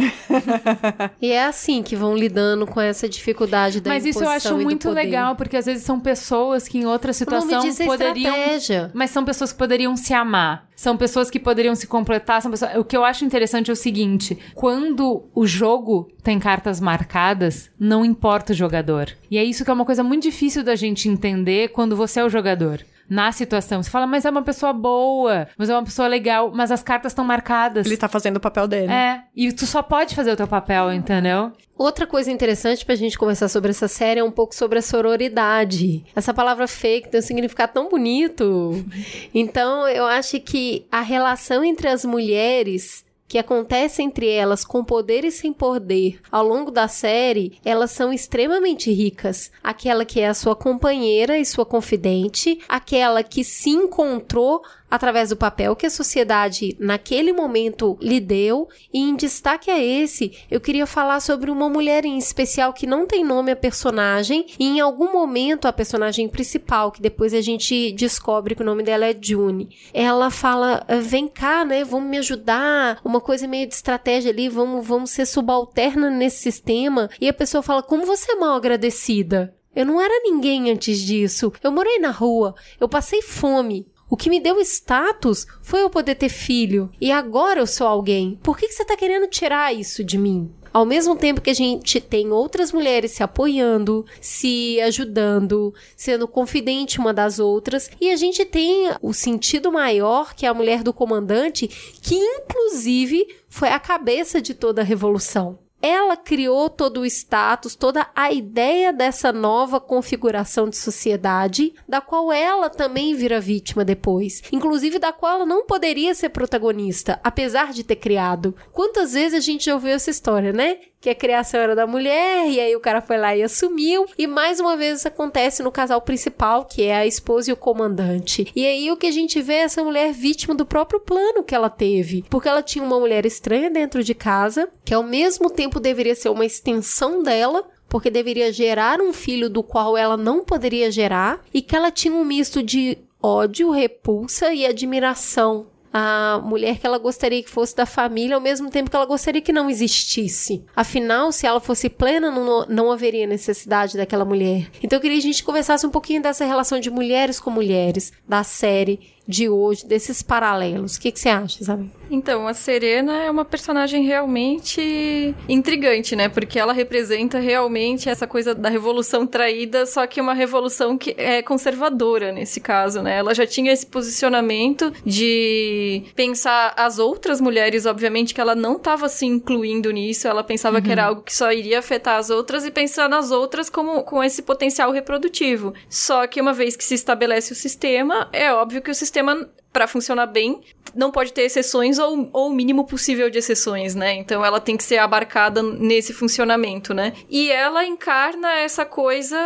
e é assim que vão lidando com essa dificuldade da Mas isso eu acho muito legal, porque às vezes são pessoas que em outra situação é poderiam. estratégia. Mas são pessoas que poderiam se amar. São pessoas que poderiam se completar. São pessoas... O que eu acho interessante é o seguinte: quando o jogo tem cartas marcadas, não importa o jogador. E é isso que é uma coisa muito difícil da gente entender quando você é o jogador. Na situação. Você fala, mas é uma pessoa boa, mas é uma pessoa legal, mas as cartas estão marcadas. Ele tá fazendo o papel dele. É, e tu só pode fazer o teu papel, entendeu? Outra coisa interessante pra gente conversar sobre essa série é um pouco sobre a sororidade. Essa palavra fake tem um significado tão bonito. Então, eu acho que a relação entre as mulheres que acontece entre elas com poder e sem poder ao longo da série, elas são extremamente ricas. Aquela que é a sua companheira e sua confidente, aquela que se encontrou através do papel que a sociedade naquele momento lhe deu, e em destaque a esse, eu queria falar sobre uma mulher em especial que não tem nome a personagem, e em algum momento a personagem principal, que depois a gente descobre que o nome dela é June, ela fala: "Ah, "Vem cá, né? Vamos me ajudar". Uma coisa meio de estratégia ali, vamos vamos ser subalterna nesse sistema. E a pessoa fala: "Como você é mal agradecida?" Eu não era ninguém antes disso. Eu morei na rua, eu passei fome. O que me deu status foi eu poder ter filho. E agora eu sou alguém. Por que, que você tá querendo tirar isso de mim? Ao mesmo tempo que a gente tem outras mulheres se apoiando, se ajudando, sendo confidente uma das outras, e a gente tem o sentido maior que é a mulher do comandante, que inclusive foi a cabeça de toda a revolução. Ela criou todo o status, toda a ideia dessa nova configuração de sociedade, da qual ela também vira vítima depois. Inclusive, da qual ela não poderia ser protagonista, apesar de ter criado. Quantas vezes a gente já ouviu essa história, né? Que a criação era da mulher, e aí o cara foi lá e assumiu. E mais uma vez isso acontece no casal principal, que é a esposa e o comandante. E aí o que a gente vê é essa mulher vítima do próprio plano que ela teve. Porque ela tinha uma mulher estranha dentro de casa, que ao mesmo tempo deveria ser uma extensão dela, porque deveria gerar um filho do qual ela não poderia gerar, e que ela tinha um misto de ódio, repulsa e admiração a mulher que ela gostaria que fosse da família, ao mesmo tempo que ela gostaria que não existisse. Afinal, se ela fosse plena, não, não haveria necessidade daquela mulher. Então eu queria que a gente conversasse um pouquinho dessa relação de mulheres com mulheres, da série de hoje, desses paralelos. O que, que você acha, Isabel? Então, a Serena é uma personagem realmente intrigante, né? Porque ela representa realmente essa coisa da revolução traída, só que uma revolução que é conservadora nesse caso, né? Ela já tinha esse posicionamento de pensar as outras mulheres, obviamente, que ela não estava se incluindo nisso, ela pensava uhum. que era algo que só iria afetar as outras e pensar nas outras como com esse potencial reprodutivo. Só que uma vez que se estabelece o sistema, é óbvio que o sistema para funcionar bem, não pode ter exceções ou, ou o mínimo possível de exceções, né? Então ela tem que ser abarcada nesse funcionamento, né? E ela encarna essa coisa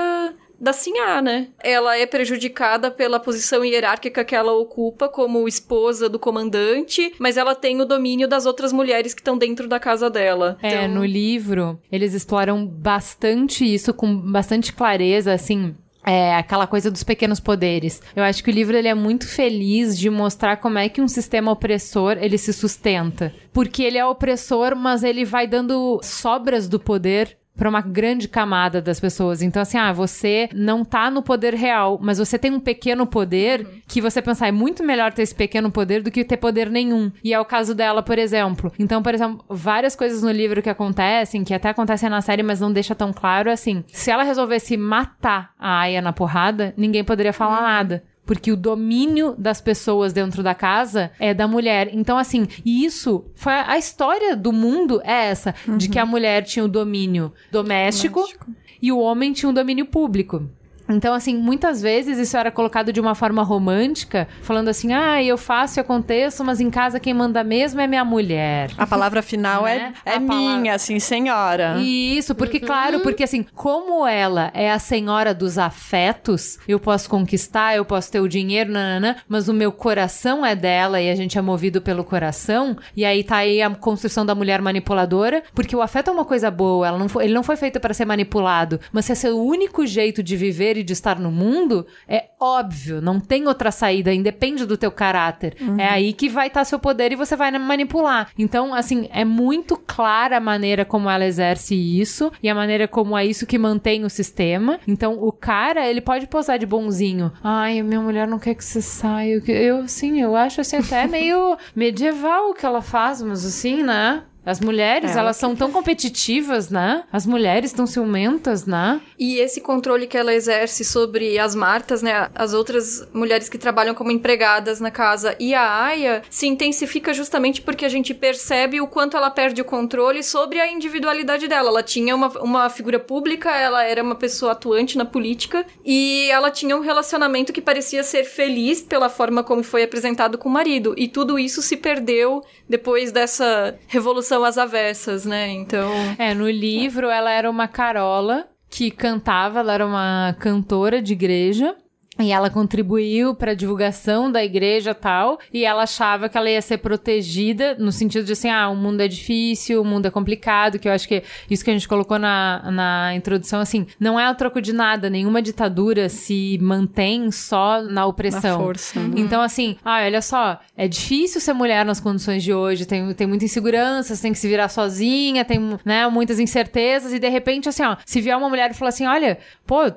da Sinhá, né? Ela é prejudicada pela posição hierárquica que ela ocupa como esposa do comandante, mas ela tem o domínio das outras mulheres que estão dentro da casa dela. É, então... no livro, eles exploram bastante isso com bastante clareza, assim. É, aquela coisa dos pequenos poderes. Eu acho que o livro ele é muito feliz de mostrar como é que um sistema opressor ele se sustenta. Porque ele é opressor, mas ele vai dando sobras do poder para uma grande camada das pessoas. Então, assim, ah, você não tá no poder real, mas você tem um pequeno poder que você pensar, é muito melhor ter esse pequeno poder do que ter poder nenhum. E é o caso dela, por exemplo. Então, por exemplo, várias coisas no livro que acontecem, que até acontecem na série, mas não deixa tão claro, assim, se ela resolvesse matar a Aya na porrada, ninguém poderia falar uhum. nada porque o domínio das pessoas dentro da casa é da mulher. Então, assim, isso foi a história do mundo é essa, uhum. de que a mulher tinha o domínio doméstico, doméstico e o homem tinha o domínio público. Então, assim, muitas vezes isso era colocado de uma forma romântica, falando assim: ah, eu faço e aconteço, mas em casa quem manda mesmo é minha mulher. A palavra final né? é, é minha, palavra... assim, senhora. Isso, porque, uhum. claro, porque assim, como ela é a senhora dos afetos, eu posso conquistar, eu posso ter o dinheiro, nananã, mas o meu coração é dela e a gente é movido pelo coração, e aí tá aí a construção da mulher manipuladora, porque o afeto é uma coisa boa, ela não foi, ele não foi feito para ser manipulado, mas se é seu único jeito de viver de estar no mundo, é óbvio, não tem outra saída, independe do teu caráter. Uhum. É aí que vai estar tá seu poder e você vai manipular. Então, assim, é muito clara a maneira como ela exerce isso e a maneira como é isso que mantém o sistema. Então, o cara, ele pode posar de bonzinho. Ai, minha mulher não quer que você saia. Eu, sim, eu acho assim até meio medieval o que ela faz, mas assim, né? As mulheres, é, elas são tão competitivas, né? As mulheres estão ciumentas, né? E esse controle que ela exerce sobre as Martas, né? As outras mulheres que trabalham como empregadas na casa e a Aya se intensifica justamente porque a gente percebe o quanto ela perde o controle sobre a individualidade dela. Ela tinha uma, uma figura pública, ela era uma pessoa atuante na política e ela tinha um relacionamento que parecia ser feliz pela forma como foi apresentado com o marido. E tudo isso se perdeu depois dessa revolução as avessas, né? Então. É, no livro ela era uma carola que cantava, ela era uma cantora de igreja. E ela contribuiu para a divulgação da igreja tal, e ela achava que ela ia ser protegida no sentido de assim, ah, o mundo é difícil, o mundo é complicado, que eu acho que isso que a gente colocou na, na introdução, assim, não é o troco de nada, nenhuma ditadura se mantém só na opressão. Na força. Uhum. Então, assim, ah, olha só, é difícil ser mulher nas condições de hoje, tem, tem muita insegurança, você tem que se virar sozinha, tem, né, muitas incertezas, e de repente, assim, ó, se vier uma mulher e falar assim, olha, pô,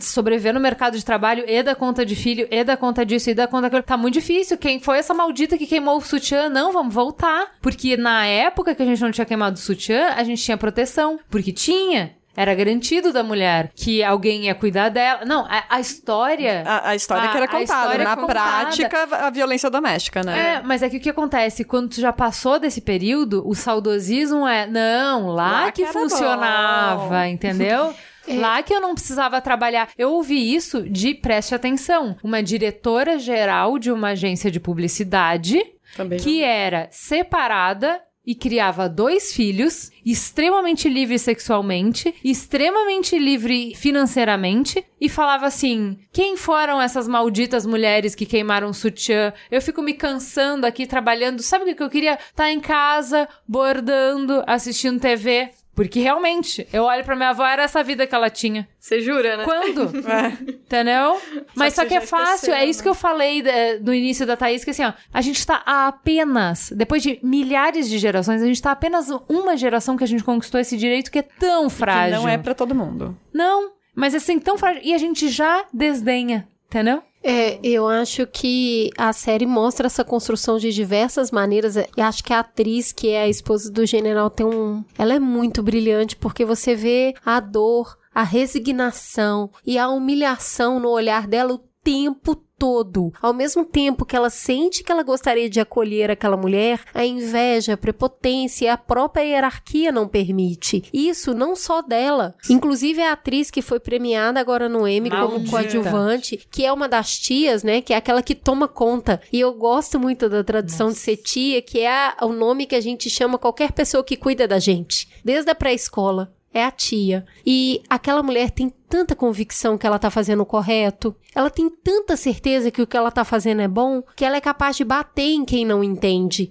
sobreviver no mercado de trabalho e da conta de filho, e da conta disso, e da conta daquilo. Tá muito difícil. Quem foi essa maldita que queimou o sutiã? Não, vamos voltar. Porque na época que a gente não tinha queimado o sutiã, a gente tinha proteção. Porque tinha. Era garantido da mulher que alguém ia cuidar dela. Não, a, a história. A, a história a, que era contada. Na prática, a violência doméstica, né? É, mas é que o que acontece? Quando tu já passou desse período, o saudosismo é. Não, lá, lá que, que funcionava, bom. entendeu? É. Lá que eu não precisava trabalhar. Eu ouvi isso de preste atenção. Uma diretora geral de uma agência de publicidade Também que não. era separada e criava dois filhos, extremamente livre sexualmente, extremamente livre financeiramente, e falava assim: quem foram essas malditas mulheres que queimaram o sutiã? Eu fico me cansando aqui trabalhando. Sabe o que eu queria? Estar tá em casa, bordando, assistindo TV Porque realmente, eu olho pra minha avó, era essa vida que ela tinha. Você jura, né? Quando? Entendeu? Mas só que que é fácil, esqueceu, é isso né? que eu falei eh, no início da Thaís, que assim, ó, a gente tá apenas, depois de milhares de gerações, a gente tá apenas uma geração que a gente conquistou esse direito que é tão Que frágil. não é pra todo mundo. Não, mas assim, tão frágil. E a gente já desdenha, entendeu? É, eu acho que a série mostra essa construção de diversas maneiras. E acho que a atriz, que é a esposa do general, tem um. Ela é muito brilhante, porque você vê a dor, a resignação e a humilhação no olhar dela o tempo todo. Ao mesmo tempo que ela sente que ela gostaria de acolher aquela mulher, a inveja, a prepotência e a própria hierarquia não permite. Isso não só dela. Inclusive a atriz que foi premiada agora no Emmy como coadjuvante, que é uma das tias, né? Que é aquela que toma conta. E eu gosto muito da tradição de ser tia, que é a- o nome que a gente chama qualquer pessoa que cuida da gente. Desde a pré-escola. É a tia. E aquela mulher tem tanta convicção que ela tá fazendo o correto. Ela tem tanta certeza que o que ela tá fazendo é bom, que ela é capaz de bater em quem não entende.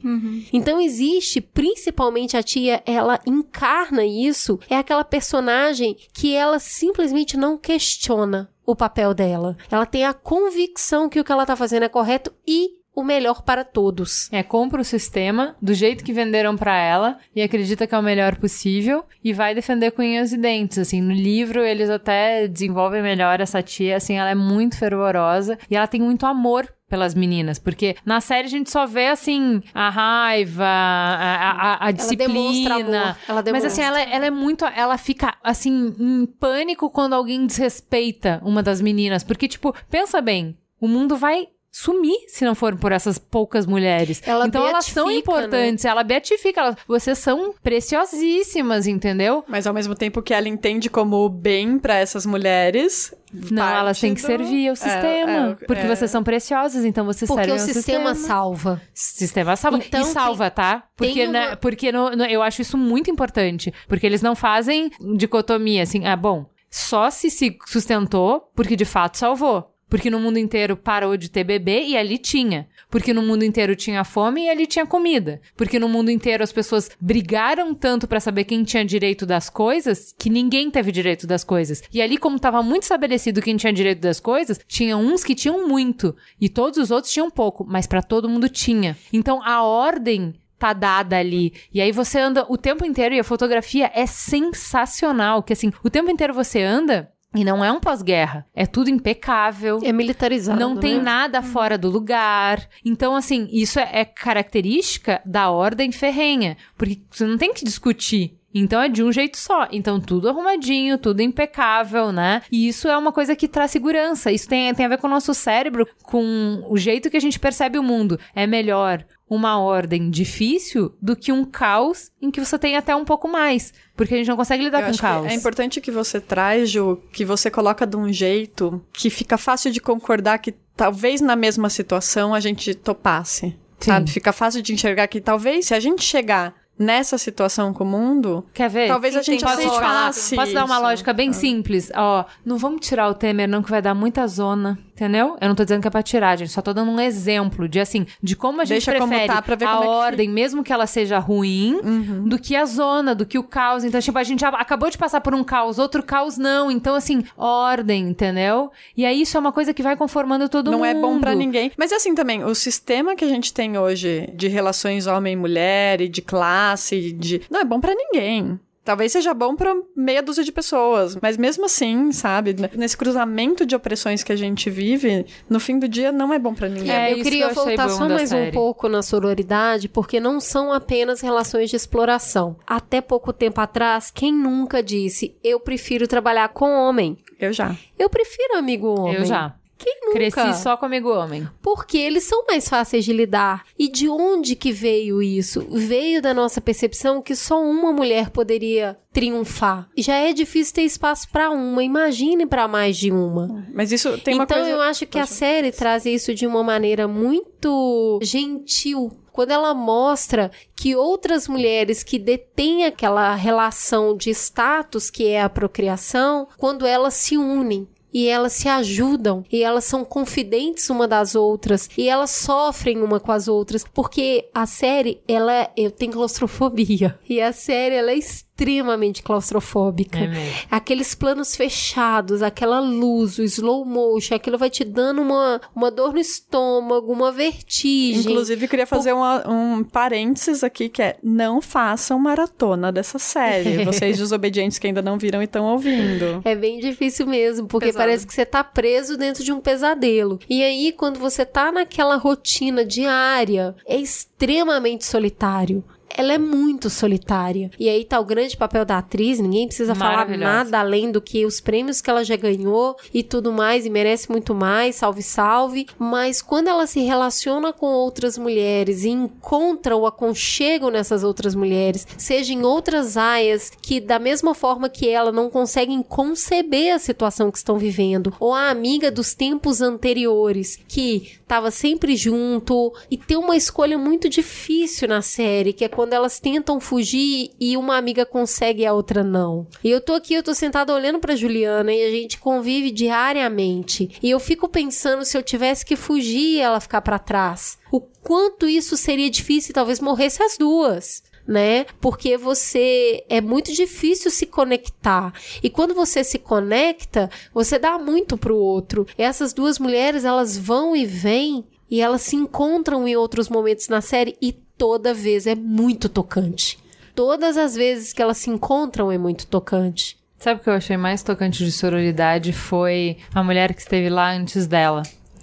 Então existe, principalmente a tia, ela encarna isso. É aquela personagem que ela simplesmente não questiona o papel dela. Ela tem a convicção que o que ela tá fazendo é correto e o melhor para todos. É, compra o sistema do jeito que venderam pra ela e acredita que é o melhor possível e vai defender com unhas e dentes, assim. No livro eles até desenvolvem melhor essa tia, assim, ela é muito fervorosa e ela tem muito amor pelas meninas, porque na série a gente só vê, assim, a raiva, a, a, a disciplina. amor, ela Mas assim, ela, ela é muito. Ela fica, assim, em pânico quando alguém desrespeita uma das meninas. Porque, tipo, pensa bem, o mundo vai sumir se não for por essas poucas mulheres. Ela então elas são né? importantes, ela beatifica, elas, vocês são preciosíssimas, entendeu? Mas ao mesmo tempo que ela entende como bem pra essas mulheres. Não, elas têm que do- servir ao É, sistema. é, porque é. vocês são preciosas, então vocês Porque servem o ao sistema salva. Sistema salva. Então, e salva, tá? Porque, tem né, uma- porque no- no- eu acho isso muito importante. Porque eles não fazem dicotomia, assim, ah, bom, só se se sustentou porque de fato salvou. Porque no mundo inteiro parou de ter bebê e ali tinha. Porque no mundo inteiro tinha fome e ali tinha comida. Porque no mundo inteiro as pessoas brigaram tanto pra saber quem tinha direito das coisas que ninguém teve direito das coisas. E ali, como tava muito estabelecido quem tinha direito das coisas, tinha uns que tinham muito e todos os outros tinham pouco, mas pra todo mundo tinha. Então a ordem tá dada ali. E aí você anda o tempo inteiro e a fotografia é sensacional, que assim, o tempo inteiro você anda e não é um pós-guerra, é tudo impecável. É militarizado. Não tem né? nada fora do lugar. Então, assim, isso é, é característica da ordem ferrenha. Porque você não tem que discutir. Então é de um jeito só. Então tudo arrumadinho, tudo impecável, né? E isso é uma coisa que traz segurança. Isso tem, tem a ver com o nosso cérebro, com o jeito que a gente percebe o mundo. É melhor uma ordem difícil do que um caos em que você tem até um pouco mais. Porque a gente não consegue lidar Eu com caos. É importante que você traz, Ju, que você coloca de um jeito que fica fácil de concordar que talvez na mesma situação a gente topasse. Sim. Sabe? Fica fácil de enxergar que talvez se a gente chegar nessa situação com o mundo, Quer ver? talvez a gente Posso falar? Posso dar uma isso. lógica bem simples? Ó, não vamos tirar o Temer não, que vai dar muita zona, entendeu? Eu não tô dizendo que é pra tirar, gente. Só tô dando um exemplo de, assim, de como a gente Deixa como prefere tá a é que Uhum. ordem, mesmo que ela seja ruim, do que a zona, do que o caos. Então, tipo, a gente acabou de passar por um caos, outro caos não. Então, assim, ordem, entendeu? E aí isso é uma coisa que vai conformando todo não mundo. é bom pra ninguém. Mas assim também, o sistema que a gente tem hoje de relações homem e mulher e de classe, de não é bom pra ninguém. Talvez seja bom pra meia dúzia de pessoas, mas mesmo assim, sabe, nesse cruzamento de opressões que a gente vive, no fim do dia não é bom pra ninguém. É, eu isso queria que eu voltar só mais um série. pouco na sororidade, porque não são apenas relações de exploração. Até pouco tempo atrás, quem nunca disse eu prefiro trabalhar com homem? Eu já. Eu prefiro amigo homem. Eu já. Quem nunca? Cresci só comigo homem. Porque eles são mais fáceis de lidar. E de onde que veio isso? Veio da nossa percepção que só uma mulher poderia triunfar. Já é difícil ter espaço pra uma, imagine pra mais de uma. Mas isso tem uma então coisa eu acho que a Pode- série traz isso de uma maneira muito gentil. Quando ela mostra que outras mulheres que detêm aquela relação de status que é a procriação, quando elas se unem e elas se ajudam e elas são confidentes uma das outras e elas sofrem uma com as outras porque a série ela eu tenho claustrofobia. E a série ela é extremamente claustrofóbica. É. Aqueles planos fechados, aquela luz, o slow motion, aquilo vai te dando uma, uma dor no estômago, uma vertigem. Inclusive, queria fazer uma- um parênteses aqui, que é não façam maratona dessa série. Vocês desobedientes que ainda não viram e estão ouvindo. É bem difícil mesmo, porque Pesado. parece que você tá preso dentro de um pesadelo. E aí, quando você tá naquela rotina diária, é extremamente solitário. Ela é muito solitária. E aí tá o grande papel da atriz, ninguém precisa falar nada além do que os prêmios que ela já ganhou e tudo mais, e merece muito mais, salve, salve. Mas quando ela se relaciona com outras mulheres e encontra o aconchego nessas outras mulheres, seja em outras aias que, da mesma forma que ela, não conseguem conceber a situação que estão vivendo, ou a amiga dos tempos anteriores que estava sempre junto, e tem uma escolha muito difícil na série, que é quando elas tentam fugir e uma amiga consegue e a outra não. E eu tô aqui, eu tô sentada olhando pra Juliana e a gente convive diariamente. E eu fico pensando se eu tivesse que fugir e ela ficar pra trás. O quanto isso seria difícil talvez morresse as duas né? Porque você é muito difícil se conectar. E quando você se conecta, você dá muito pro outro. E essas duas mulheres, elas vão e vêm e elas se encontram em outros momentos na série e toda vez é muito tocante. Todas as vezes que elas se encontram é muito tocante. Sabe o que eu achei mais tocante de sororidade foi a mulher que esteve lá antes dela.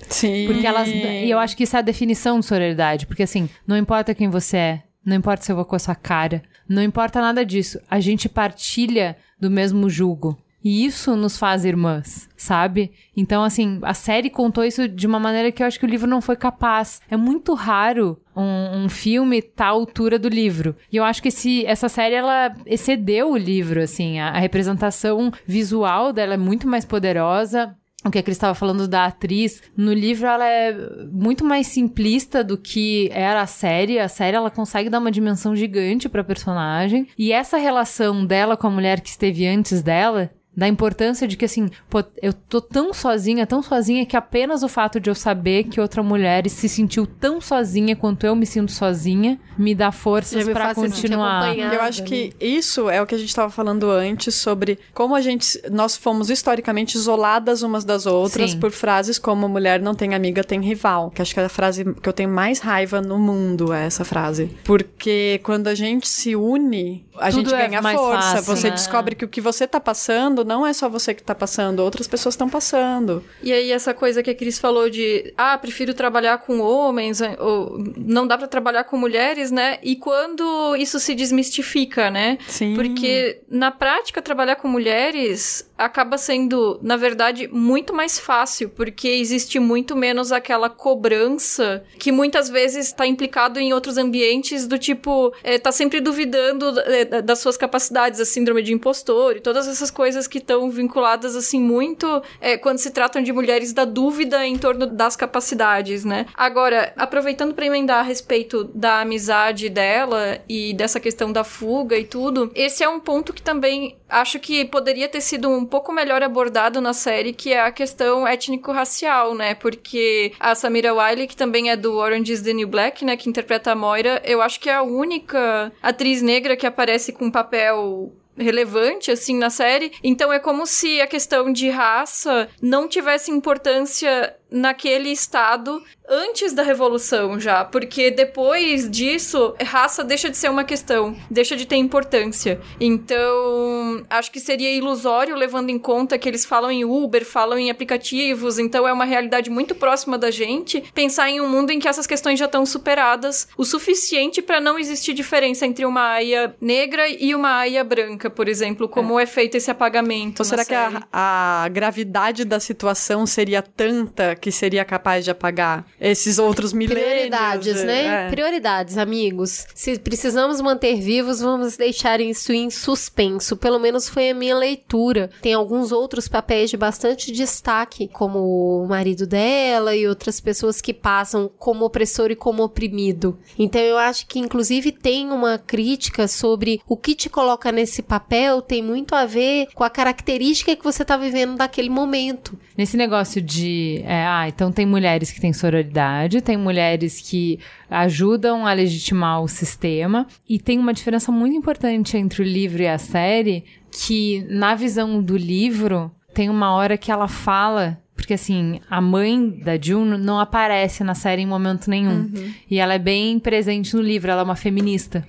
Sim. Porque elas. E eu acho que isso é a definição de sororidade. Porque assim, não importa quem você é, não importa se eu vou com a sua cara, não importa nada disso. A gente partilha do mesmo jugo. E isso nos faz irmãs, sabe? Então, assim, a série contou isso de uma maneira que eu acho que o livro não foi capaz. É muito raro um, um filme tá à altura do livro. E eu acho que esse, essa série, ela excedeu o livro, assim. A, a representação visual dela é muito mais poderosa o que a Cris estava falando da atriz, no livro ela é muito mais simplista do que era a série. A série ela consegue dar uma dimensão gigante pra personagem. E essa relação dela com a mulher que esteve antes dela, da importância de que assim, pô, eu tô tão sozinha, tão sozinha que apenas o fato de eu saber que outra mulher se sentiu tão sozinha quanto eu me sinto sozinha, me dá forças sentir continuar. Eu acho que isso é o que a gente estava falando antes sobre como a gente nós fomos historicamente isoladas umas das outras Sim. por frases como mulher não tem amiga tem rival, que acho que é a frase que eu tenho mais raiva no mundo é essa frase, porque quando a gente se une a Tudo gente é ganha mais força, fácil, você né? descobre que o que você tá passando não é só você que tá passando, outras pessoas estão passando. E aí essa coisa que a Cris falou de, ah, prefiro trabalhar com homens, ou não dá pra trabalhar com mulheres, né? E quando isso se desmistifica, né? Sim. Porque na prática trabalhar com mulheres acaba sendo, na verdade, muito mais fácil, porque existe muito menos aquela cobrança que muitas vezes está implicado em outros ambientes do tipo, é, tá sempre duvidando é, da- das suas capacidades, a síndrome de impostor e todas essas coisas que estão vinculadas assim muito é, quando se tratam de mulheres da dúvida em torno das capacidades, né? Agora, aproveitando para emendar a respeito da amizade dela e dessa questão da fuga e tudo, esse é um ponto que também acho que poderia ter sido um pouco melhor abordado na série, que é a questão étnico-racial, né? Porque a Samira Wiley, que também é do Orange is the New Black, né? Que interpreta a Moira, eu acho que é a única atriz negra que aparece com um papel relevante assim na série. Então é como se a questão de raça não tivesse importância naquele estado antes da revolução já, porque depois disso, raça deixa de ser uma questão, deixa de ter importância. Então, acho que seria ilusório levando em conta que eles falam em Uber, falam em aplicativos, então é uma realidade muito próxima da gente, pensar em um mundo em que essas questões já estão superadas o suficiente para não existir diferença entre uma aia negra e uma aia branca, por exemplo, como é, feito esse apagamento. Então, na será que série. a, a gravidade da situação seria tanta que seria capaz de apagar esses outros milênios? Prioridades, né? É. Prioridades, amigos. Se precisamos manter vivos, vamos deixar isso em suspenso. Pelo menos foi a minha leitura. Tem alguns outros papéis de bastante destaque, como o marido dela e outras pessoas que passam como opressor e como oprimido. Então eu acho que, inclusive, tem uma crítica sobre o que te coloca nesse papel tem muito a ver com a característica que você tá vivendo naquele momento. Nesse negócio de é, ah, então tem mulheres que têm sororidade, tem mulheres que ajudam a legitimar o sistema, e tem uma diferença muito importante entre o livro e a série, que na visão do livro tem uma hora que ela fala porque, assim, a mãe da June não aparece na série em momento nenhum. Uhum. E ela é bem presente no livro, ela é uma feminista.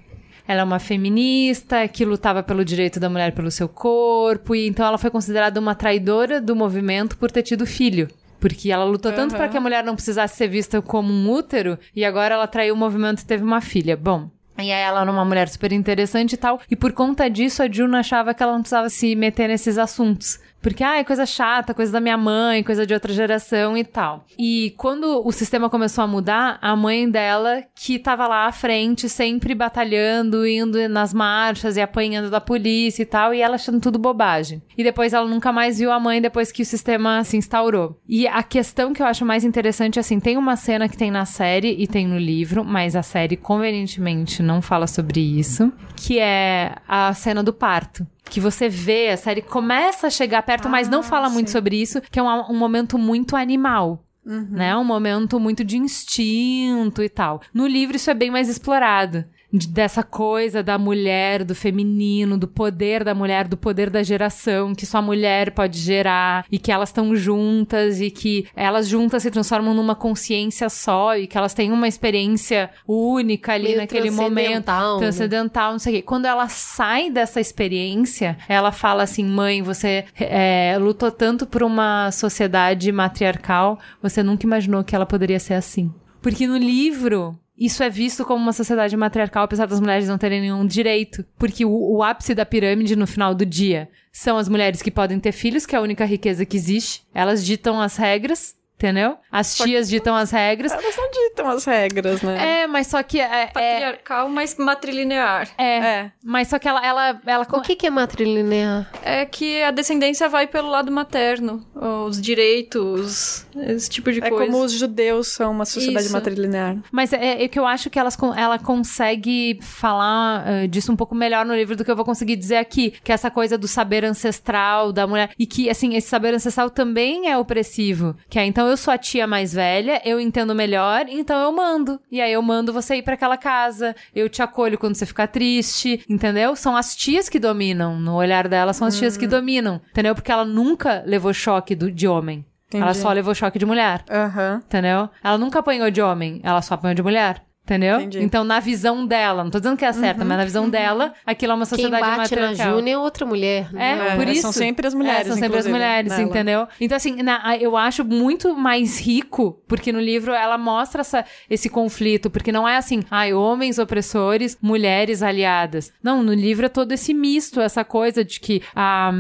Ela é uma feminista que lutava pelo direito da mulher pelo seu corpo, e então ela foi considerada uma traidora do movimento por ter tido filho. Porque ela lutou uhum. tanto para que a mulher não precisasse ser vista como um útero, e agora ela traiu o movimento e teve uma filha. Bom, e aí ela era uma mulher super interessante e tal. E por conta disso, a June achava que ela não precisava se meter nesses assuntos. Porque, ah, é coisa chata, coisa da minha mãe, coisa de outra geração e tal. E quando o sistema começou a mudar, a mãe dela, que tava lá à frente, sempre batalhando, indo nas marchas e apanhando da polícia e tal, e ela achando tudo bobagem. E depois ela nunca mais viu a mãe depois que o sistema se instaurou. E a questão que eu acho mais interessante, assim, tem uma cena que tem na série e tem no livro, mas a série convenientemente não fala sobre isso, que é a cena do parto que você vê, a série começa a chegar perto, ah, mas não ah, fala sim. muito sobre isso, que é um, um momento muito animal. Uhum. Né? Um momento muito de instinto e tal. No livro, isso é bem mais explorado dessa coisa da mulher, do feminino, do poder da mulher, do poder da geração que só a mulher pode gerar e que elas estão juntas e que elas juntas se transformam numa consciência só e que elas têm uma experiência única ali Meio naquele momento, né? transcendental, não sei o quê. Quando ela sai dessa experiência, ela fala assim: mãe, você é, lutou tanto por uma sociedade matriarcal, você nunca imaginou que ela poderia ser assim. Porque no livro, isso é visto como uma sociedade matriarcal, apesar das mulheres não terem nenhum direito. Porque o, o, ápice da pirâmide no final do dia são as mulheres que podem ter filhos, que é a única riqueza que existe. Elas ditam as regras. Entendeu? As tias ditam as regras. Elas não ditam as regras, né? É, mas só que. É, é Patriarcal, é... mas matrilinear. É, é. Mas só que ela. ela, ela... O que, que é matrilinear? É que a descendência vai pelo lado materno. Os direitos, esse tipo de é coisa. É como os judeus são uma sociedade Isso. matrilinear. Mas é, é, que eu acho que elas, ela consegue falar uh, disso um pouco melhor no livro do que eu vou conseguir dizer aqui. Que é essa coisa do saber ancestral da mulher. E que, assim, esse saber ancestral também é opressivo. Que é então então eu sou a tia mais velha, eu entendo melhor, então eu mando. E aí eu mando você ir para aquela casa, eu te acolho quando você ficar triste, entendeu? São as tias que dominam, no olhar dela são as tias que hum. dominam, entendeu? Porque ela nunca levou choque do, de homem. Entendi. Ela só levou choque de mulher. Uhum. Entendeu? Ela nunca apanhou de homem, ela só apanhou de mulher. Entendeu? Entendi. Então, na visão dela, não tô dizendo que é certa, uhum, mas na visão uhum. dela, aquilo é uma sociedade Quem bate matriarcal. na Júnia é outra mulher. Né? É, por isso. São sempre as mulheres. É, são sempre as mulheres, nela. entendeu? Então, assim, na, eu acho muito mais rico, porque no livro ela mostra essa, esse conflito, porque não é assim, ai, homens opressores, mulheres aliadas. Não, no livro é todo esse misto, essa coisa de que a.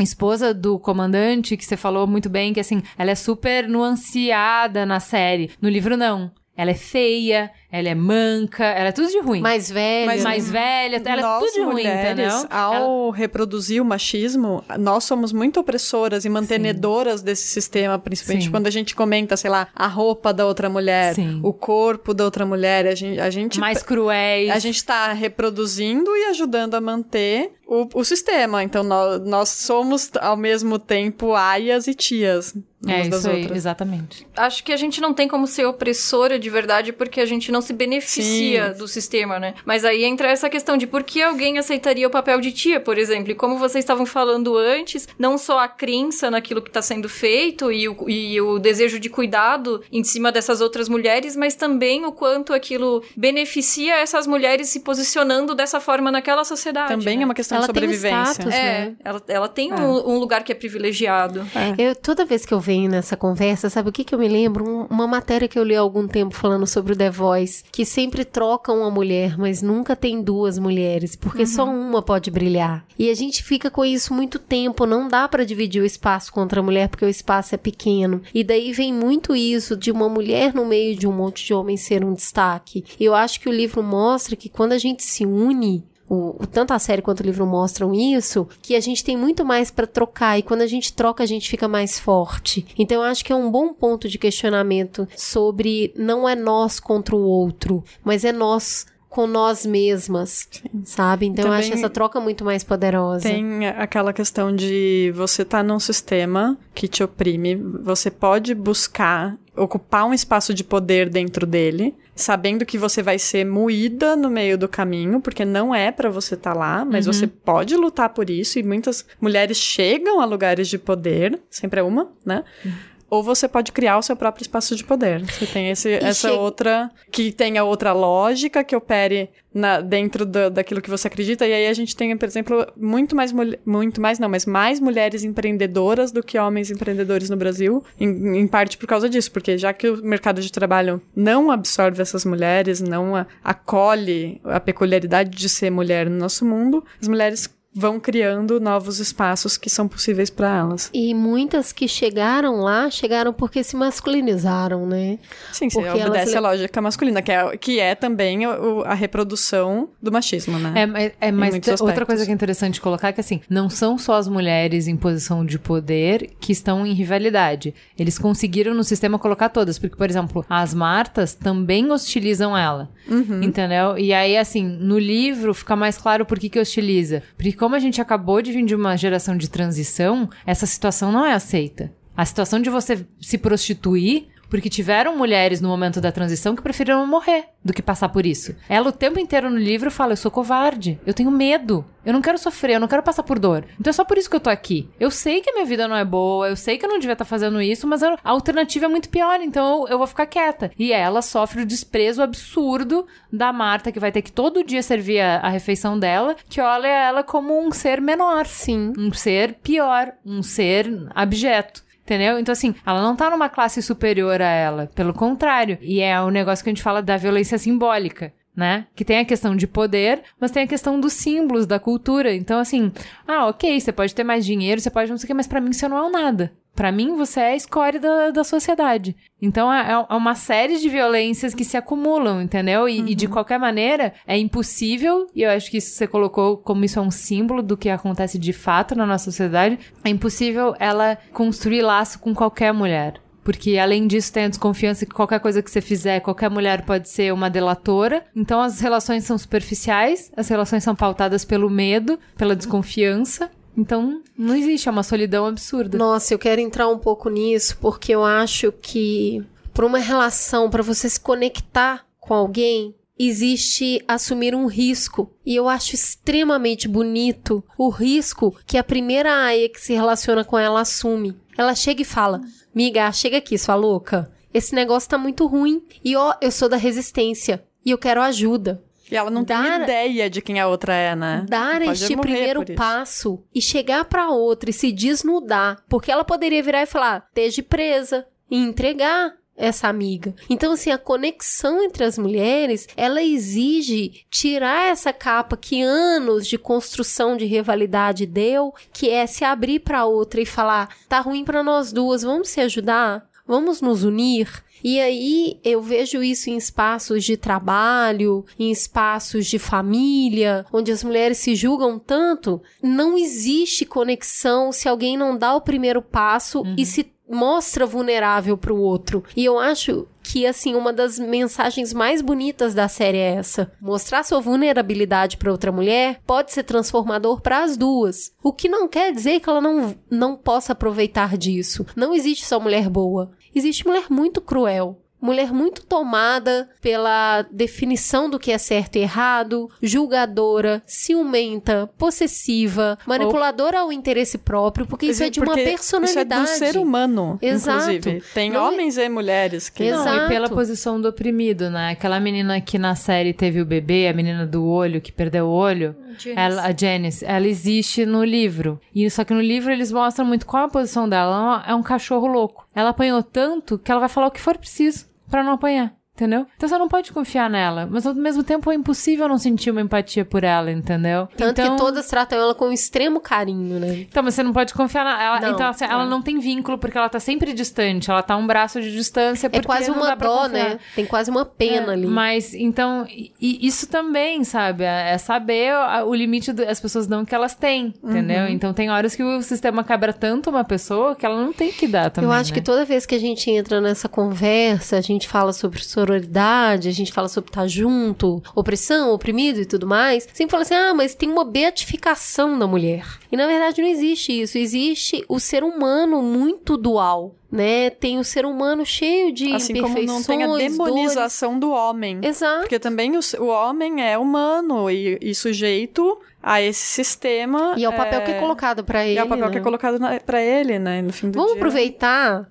esposa do comandante, que você falou muito bem, que assim, ela é super nuanceada na série. No livro, não. Ela é feia, ela é manca, ela é tudo de ruim. Mais velha. Mais, mais velha, ela é tudo de ruim, mulheres, entendeu? Ao ela... reproduzir o machismo, nós somos muito opressoras e mantenedoras Sim. desse sistema, principalmente Sim. quando a gente comenta, sei lá, a roupa da outra mulher, Sim. o corpo da outra mulher, a gente, a gente... Mais cruéis. A gente tá reproduzindo e ajudando a manter o, o sistema. Então, nós, nós somos, ao mesmo tempo, aias e tias. É isso aí, outras. exatamente. Acho que a gente não tem como ser opressora de verdade porque a gente não se beneficia Sim. do sistema, né? Mas aí entra essa questão de por que alguém aceitaria o papel de tia, por exemplo. E como vocês estavam falando antes, não só a crença naquilo que está sendo feito e o, e o desejo de cuidado em cima dessas outras mulheres, mas também o quanto aquilo beneficia essas mulheres se posicionando dessa forma naquela sociedade. Também né? é uma questão ela de sobrevivência. Um status, é, né? ela, ela tem é. um, um, lugar que é privilegiado. É. Eu, toda vez que eu venho nessa conversa, sabe o que, que eu me lembro? Um, uma matéria que eu li há algum tempo falando sobre o The Voice, que sempre troca uma mulher, mas nunca tem duas mulheres, porque uhum. só uma pode brilhar. E a gente fica com isso muito tempo, não dá para dividir o espaço com outra mulher porque o espaço é pequeno. E daí vem muito isso de uma mulher no meio de um monte de homens ser um destaque. Eu acho que o livro mostra que quando a gente se une, o, o, tanto a série quanto o livro mostram isso, que a gente tem muito mais para trocar e quando a gente troca a gente fica mais forte. Então eu acho que é um bom ponto de questionamento sobre não é nós contra o outro, mas é nós com nós mesmas, sabe? Então eu Também acho essa troca muito mais poderosa. Tem aquela questão de você tá num sistema que te oprime, você pode buscar ocupar um espaço de poder dentro dele, sabendo que você vai ser moída no meio do caminho, porque não é pra você estar tá lá, mas você pode lutar por isso e muitas mulheres chegam a lugares de poder, sempre é uma, né? Ou você pode criar o seu próprio espaço de poder. Você tem esse, essa chega- outra, que tenha outra lógica, que opere na, dentro da- daquilo que você acredita. E aí a gente tem, por exemplo, muito mais, muito mais não, mas mais mulheres empreendedoras do que homens empreendedores no Brasil, em, em parte por causa disso, porque já que o mercado de trabalho não absorve essas mulheres, não a- acolhe a peculiaridade de ser mulher no nosso mundo, as mulheres vão criando novos espaços que são possíveis para elas. E muitas que chegaram lá, chegaram porque se masculinizaram, né? Sim, Porque elas obedece le- a lógica masculina, que é, que é também a reprodução do machismo, né? É, mas- é, mas outra coisa que é interessante colocar é que, assim, não são só as mulheres em posição de poder que estão em rivalidade. Eles conseguiram no sistema colocar todas, porque, por exemplo, as Martas também hostilizam ela. Uhum. Entendeu? E aí, assim, no livro fica mais claro por que que hostiliza. Porque como a gente acabou de vir de uma geração de transição, essa situação não é aceita. A situação de você se prostituir porque tiveram mulheres no momento da transição que preferiram morrer do que passar por isso. Ela o tempo inteiro no livro fala: Eu sou covarde, eu tenho medo, eu não quero sofrer, eu não quero passar por dor. Então é só por isso que eu tô aqui. Eu sei que a minha vida não é boa, eu sei que eu não devia estar fazendo isso, mas a a alternativa é muito pior, então eu, eu vou ficar quieta. E ela sofre o desprezo absurdo da Marta, que vai ter que todo dia servir a, a refeição dela, que olha ela como um ser menor. Sim. Um ser pior, um ser abjeto. Entendeu? Então, assim, ela não tá numa classe superior a ela. Pelo contrário. E é o negócio que a gente fala da violência simbólica. Né? Que tem a questão de poder, mas tem a questão dos símbolos, da cultura. Então, assim, ah, ok, você pode ter mais dinheiro, você pode não sei o que, mas pra mim você não é um nada. Pra mim, você é a escória da, da sociedade. Então, é, é uma série de violências que se acumulam, entendeu? E, e de qualquer maneira, é impossível, e eu acho que isso você colocou como isso é um símbolo do que acontece de fato na nossa sociedade, é impossível ela construir laço com qualquer mulher. Porque, além disso, tem a desconfiança que qualquer coisa que você fizer, qualquer mulher pode ser uma delatora. Então, as relações são superficiais, as relações são pautadas pelo medo, pela desconfiança. Então, não existe, é uma solidão absurda. Nossa, eu quero entrar um pouco nisso, porque eu acho que para uma relação, para você se conectar com alguém, existe assumir um risco. E eu acho extremamente bonito o risco que a primeira aia que se relaciona com ela assume. Ela chega e fala: Miga, chega aqui, sua louca. Esse negócio tá muito ruim. E ó, eu sou da resistência. E eu quero ajuda. E ela não Dar- tem ideia de quem a outra é, né? Dar este primeiro passo e chegar pra outra e se desnudar, porque ela poderia virar e falar: esteja presa e entregar essa amiga. Então, assim, a conexão entre as mulheres, ela exige tirar essa capa que anos de construção de rivalidade deu, que é se abrir pra outra e falar: tá ruim pra nós duas, vamos se ajudar? Vamos nos unir? E aí eu vejo isso em espaços de trabalho, em espaços de família, onde as mulheres se julgam tanto. Não existe conexão se alguém não dá o primeiro passo e se mostra vulnerável pro outro. E eu acho que assim uma das mensagens mais bonitas da série é essa. Mostrar sua vulnerabilidade para outra mulher pode ser transformador para as duas. O que não quer dizer que ela não não possa aproveitar disso. Não existe só mulher boa. Existe mulher muito cruel. Mulher muito tomada pela definição do que é certo e errado, julgadora, ciumenta, possessiva, manipuladora ao interesse próprio, porque isso é de uma personalidade. Isso é do ser humano, Exato. inclusive. Tem Não é- homens e mulheres que... Exato. Não, e pela posição do oprimido, né? Aquela menina que na série teve o bebê, a menina do olho, que perdeu o olho, ela, a Janice, ela existe no livro. E só que no livro eles mostram muito qual a posição dela. Ela é um cachorro louco. Ela apanhou tanto que ela vai falar o que for preciso pra não apanhar. Entendeu? Então você não pode confiar nela. Mas ao mesmo tempo é impossível não sentir uma empatia por ela, entendeu? Tanto então... que todas tratam ela com extremo carinho, né? Então, mas você não pode confiar na ela. Não, então, assim, ela é. não tem vínculo porque ela tá sempre distante. Ela tá um braço de distância. É quase não uma dó, né? Tem quase uma pena É, ali. Mas, então, e- isso também, sabe? É é saber o limite das pessoas dão que elas têm, Uhum. entendeu? Então, tem horas que o sistema cabra tanto uma pessoa que ela não tem que dar também, Eu acho né? que toda vez que a gente entra nessa conversa, a gente fala sobre sororidade, a gente fala sobre estar junto, opressão, oprimido e tudo mais, sempre fala assim: ah, mas tem uma beatificação da mulher. E na verdade não existe isso. Existe o ser humano muito dual né? Tem o ser humano cheio de assim como não tem a demonização dores. do homem. Exato. Porque também o, o homem é humano e, e, sujeito a esse sistema. E é o papel é... que é colocado para ele. E é o papel né? que é colocado para ele, né? No fim do Vamos dia. aproveitar.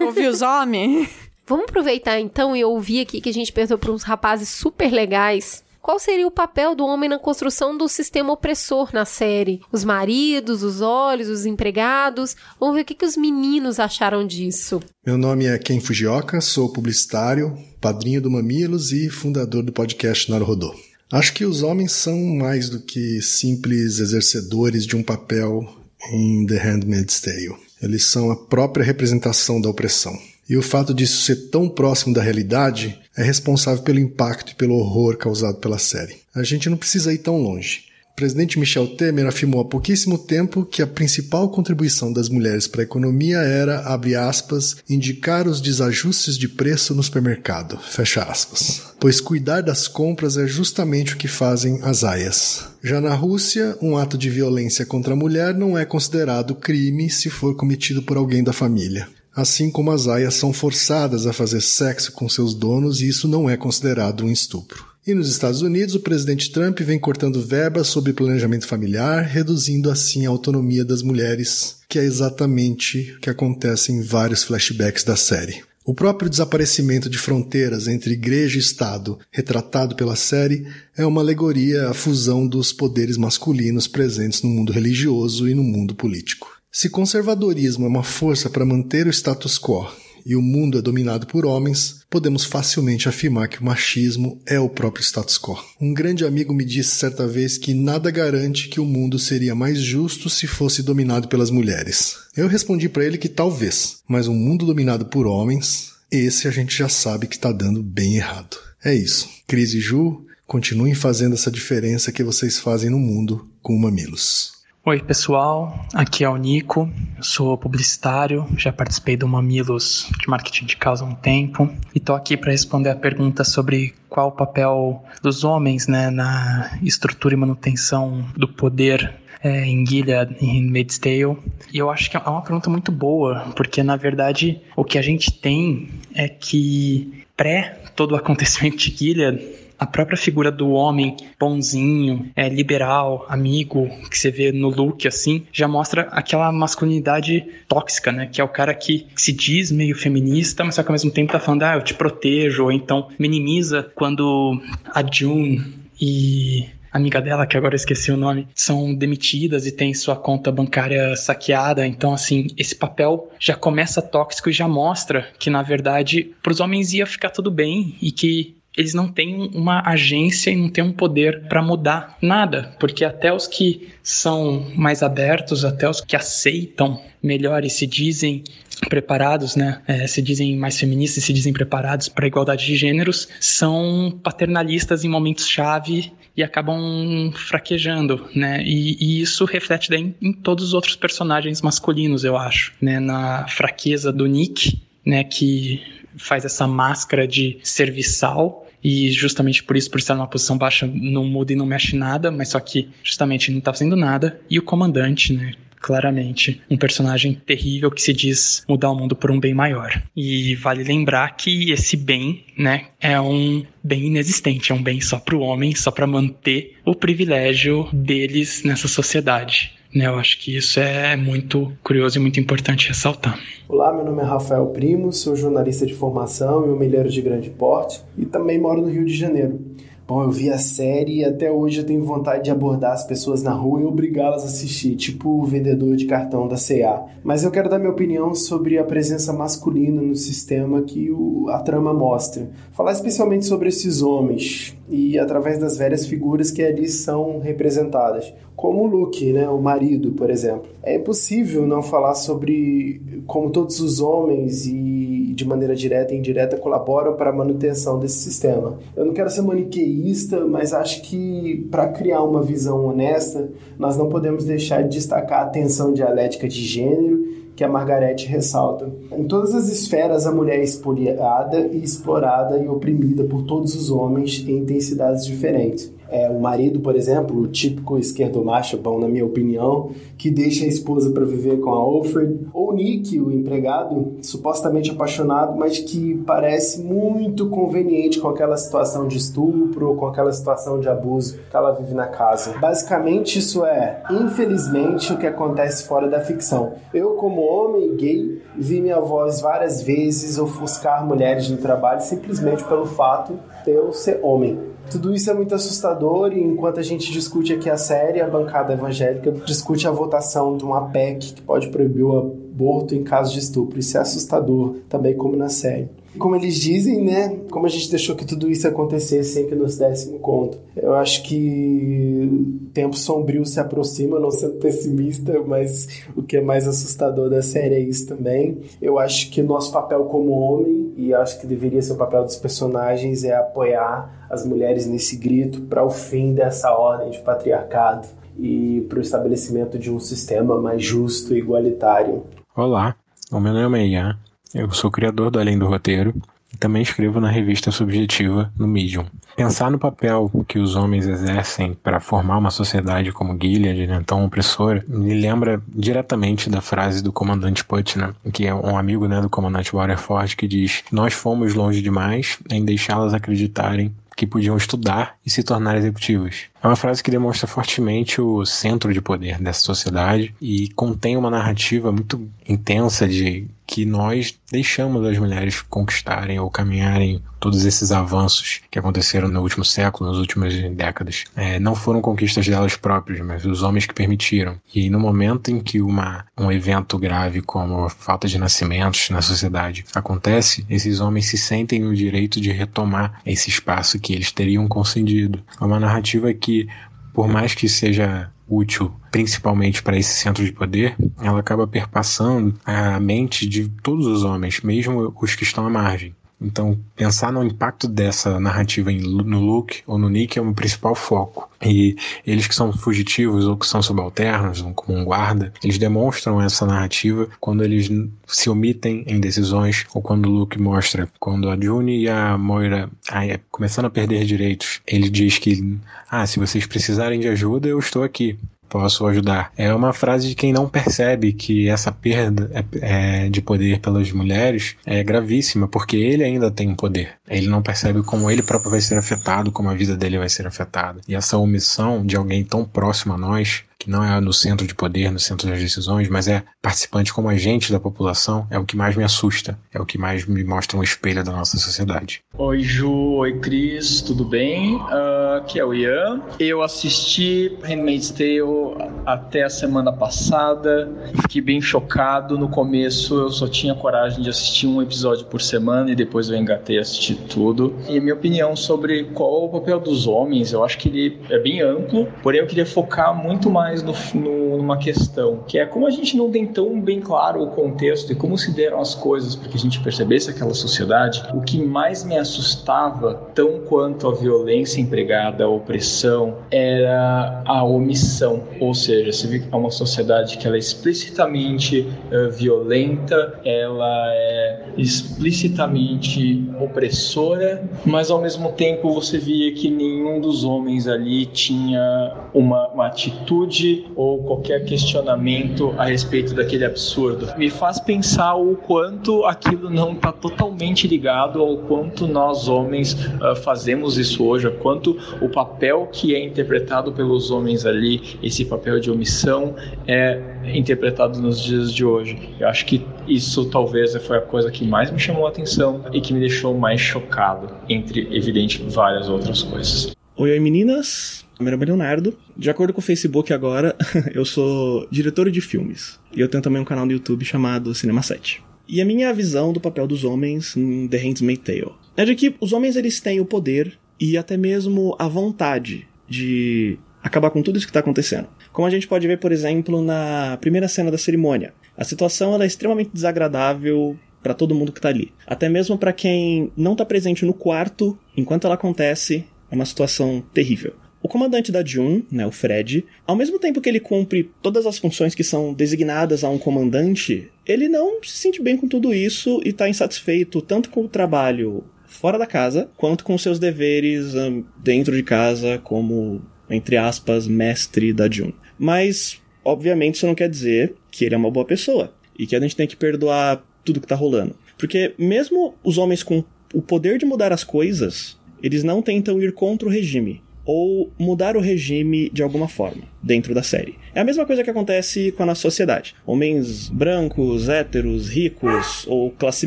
Ouvir os homens. Vamos aproveitar então e ouvir aqui que a gente perguntou para uns rapazes super legais qual seria o papel do homem na construção do sistema opressor na série? Os maridos, os olhos, os empregados? Vamos ver o que, que os meninos acharam disso. Meu nome é Ken Fujioka, sou publicitário, padrinho do Mamilos e fundador do podcast Naruhodô. Acho que os homens são mais do que simples exercedores de um papel em The Handmaid's Tale. Eles são a própria representação da opressão. E o fato disso ser tão próximo da realidade é responsável pelo impacto e pelo horror causado pela série. A gente não precisa ir tão longe. O presidente Michel Temer afirmou há pouquíssimo tempo que a principal contribuição das mulheres para a economia era, abre aspas, indicar os desajustes de preço no supermercado, fecha aspas. Pois cuidar das compras é justamente o que fazem as aias. Já na Rússia, um ato de violência contra a mulher não é considerado crime se for cometido por alguém da família assim como as aias são forçadas a fazer sexo com seus donos e isso não é considerado um estupro. E nos Estados Unidos, o presidente Trump vem cortando verbas sobre planejamento familiar, reduzindo assim a autonomia das mulheres, que é exatamente o que acontece em vários flashbacks da série. O próprio desaparecimento de fronteiras entre igreja e Estado, retratado pela série, é uma alegoria à fusão dos poderes masculinos presentes no mundo religioso e no mundo político. Se conservadorismo é uma força para manter o status quo e o mundo é dominado por homens, podemos facilmente afirmar que o machismo é o próprio status quo. Um grande amigo me disse certa vez que nada garante que o mundo seria mais justo se fosse dominado pelas mulheres. Eu respondi para ele que talvez, mas um mundo dominado por homens, esse a gente já sabe que está dando bem errado. É isso. Cris e Ju, continuem fazendo essa diferença que vocês fazem no mundo com o Mamilos. Oi, pessoal. Aqui é o Nico. Sou publicitário, já participei do Mamilos de marketing de causa há um tempo e tô aqui para responder a pergunta sobre qual o papel dos homens, né, na estrutura e manutenção do poder é, em Gilead, em Handmaid's Tale. E eu acho que é uma pergunta muito boa, porque na verdade o que a gente tem é que pré todo o acontecimento de Gilead a própria figura do homem bonzinho, é, liberal, amigo, que você vê no look assim, já mostra aquela masculinidade tóxica, né? Que é o cara que se diz meio feminista, mas só que ao mesmo tempo tá falando, ah, eu te protejo, ou então minimiza quando a June e amiga dela, que agora eu esqueci o nome, são demitidas e tem sua conta bancária saqueada. Então, assim, esse papel já começa tóxico e já mostra que, na verdade, para os homens ia ficar tudo bem e que eles não têm uma agência e não têm um poder para mudar nada, porque até os que são mais abertos, até os que aceitam melhor e se dizem preparados, né, é, se dizem mais feministas, se dizem preparados para a igualdade de gêneros, são paternalistas em momentos chave e acabam fraquejando, né? E, e isso reflete em, em, todos os outros personagens masculinos, eu acho, né? Na fraqueza do Nick, né? Que faz essa máscara de serviçal e justamente por isso, por estar numa posição baixa, não muda e não mexe nada, mas só que justamente não tá fazendo nada. E o comandante, né? claramente um personagem terrível que se diz mudar o mundo por um bem maior. E vale lembrar que esse bem, né, é um bem inexistente, é um bem só para o homem, só para manter o privilégio deles nessa sociedade. Né, eu acho que isso é muito curioso e muito importante ressaltar. Olá, meu nome é Rafael Primo, sou jornalista de formação e humilheiro de grande porte e também moro no Rio de Janeiro. Bom, eu vi a série e até hoje eu tenho vontade de abordar as pessoas na rua e obrigá-las a assistir, tipo o vendedor de cartão da CA. Mas eu quero dar minha opinião sobre a presença masculina no sistema que o, a trama mostra. Falar especialmente sobre esses homens e através das várias figuras que ali são representadas, como o Luke, né, o marido, por exemplo. É impossível não falar sobre como todos os homens e de maneira direta e indireta colaboram para a manutenção desse sistema. Eu não quero ser maniqueísta, mas acho que para criar uma visão honesta, nós não podemos deixar de destacar a tensão dialética de gênero que a Margarete ressalta. Em todas as esferas, a mulher é expoliada e explorada e oprimida por todos os homens em intensidades diferentes. É, o marido, por exemplo, o típico esquerdo macho, bom, na minha opinião, que deixa a esposa para viver com a Alfred. Ou Nick, o empregado, supostamente apaixonado, mas que parece muito conveniente com aquela situação de estupro, com aquela situação de abuso que ela vive na casa. Basicamente, isso é, infelizmente, o que acontece fora da ficção. Eu, como homem gay, vi minha voz várias vezes ofuscar mulheres no trabalho simplesmente pelo fato de eu ser homem. Tudo isso é muito assustador e enquanto a gente discute aqui a série, a bancada evangélica discute a votação de uma PEC que pode proibir o aborto em caso de estupro. Isso é assustador, também como na série. Como eles dizem, né? Como a gente deixou que tudo isso acontecesse sem que nos dessemos conta. Eu acho que o tempo sombrio se aproxima, não sendo pessimista, mas o que é mais assustador da série é isso também. Eu acho que nosso papel como homem, e acho que deveria ser o papel dos personagens, é apoiar as mulheres nesse grito para o fim dessa ordem de patriarcado e para o estabelecimento de um sistema mais justo e igualitário. Olá, meu nome é Ian eu sou criador do Além do Roteiro e também escrevo na revista Subjetiva no Medium. Pensar no papel que os homens exercem para formar uma sociedade como Gilead, né, tão opressora, me lembra diretamente da frase do comandante Putnam, que é um amigo né, do comandante Waterford, que diz: Nós fomos longe demais em deixá-las acreditarem que podiam estudar e se tornar executivos. É uma frase que demonstra fortemente o centro de poder dessa sociedade e contém uma narrativa muito intensa de que nós deixamos as mulheres conquistarem ou caminharem todos esses avanços que aconteceram no último século, nas últimas décadas. É, não foram conquistas delas próprias, mas os homens que permitiram. E no momento em que uma, um evento grave como a falta de nascimentos na sociedade acontece, esses homens se sentem no direito de retomar esse espaço que eles teriam concedido. É uma narrativa que que, por mais que seja útil principalmente para esse centro de poder, ela acaba perpassando a mente de todos os homens, mesmo os que estão à margem. Então, pensar no impacto dessa narrativa no Luke ou no Nick é o principal foco. E eles que são fugitivos ou que são subalternos, como um guarda, eles demonstram essa narrativa quando eles se omitem em decisões ou quando o Luke mostra, quando a June e a Moira ai, começando a perder direitos, ele diz que, ah, se vocês precisarem de ajuda, eu estou aqui posso ajudar. É uma frase de quem não percebe que essa perda é, é, de poder pelas mulheres é gravíssima, porque ele ainda tem poder. Ele não percebe como ele próprio vai ser afetado, como a vida dele vai ser afetada. E essa omissão de alguém tão próximo a nós que não é no centro de poder, no centro das decisões, mas é participante como agente da população, é o que mais me assusta, é o que mais me mostra um espelho da nossa sociedade. Oi, Ju, oi, Cris, tudo bem? Uh, aqui é o Ian. Eu assisti Handmaid's Tale até a semana passada, fiquei bem chocado. No começo eu só tinha coragem de assistir um episódio por semana e depois eu engatei a assistir tudo. E a minha opinião sobre qual é o papel dos homens, eu acho que ele é bem amplo, porém eu queria focar muito mais mais no, no, numa questão, que é como a gente não tem tão bem claro o contexto e como se deram as coisas para que a gente percebesse aquela sociedade, o que mais me assustava, tão quanto a violência empregada, a opressão, era a omissão. Ou seja, você vê que é uma sociedade que ela é explicitamente uh, violenta, ela é explicitamente opressora, mas ao mesmo tempo você via que nenhum dos homens ali tinha uma, uma atitude ou qualquer questionamento a respeito daquele absurdo. Me faz pensar o quanto aquilo não está totalmente ligado ao quanto nós homens uh, fazemos isso hoje, o quanto o papel que é interpretado pelos homens ali, esse papel de omissão, é interpretado nos dias de hoje. Eu acho que isso talvez foi a coisa que mais me chamou a atenção e que me deixou mais chocado, entre, evidente, várias outras coisas. Oi, oi meninas! Meu nome é Leonardo. De acordo com o Facebook agora, eu sou diretor de filmes. E eu tenho também um canal no YouTube chamado Cinema 7. E a minha visão do papel dos homens em The Handmaid's Tale é de que os homens eles têm o poder e até mesmo a vontade de acabar com tudo isso que está acontecendo. Como a gente pode ver, por exemplo, na primeira cena da cerimônia. A situação é extremamente desagradável para todo mundo que está ali. Até mesmo para quem não está presente no quarto enquanto ela acontece, é uma situação terrível. O comandante da Jun, né, o Fred, ao mesmo tempo que ele cumpre todas as funções que são designadas a um comandante, ele não se sente bem com tudo isso e está insatisfeito tanto com o trabalho fora da casa, quanto com seus deveres um, dentro de casa, como, entre aspas, mestre da Jun. Mas, obviamente, isso não quer dizer que ele é uma boa pessoa e que a gente tem que perdoar tudo que tá rolando. Porque mesmo os homens com o poder de mudar as coisas, eles não tentam ir contra o regime ou mudar o regime de alguma forma dentro da série. É a mesma coisa que acontece com a nossa sociedade. Homens brancos, héteros, ricos ou classe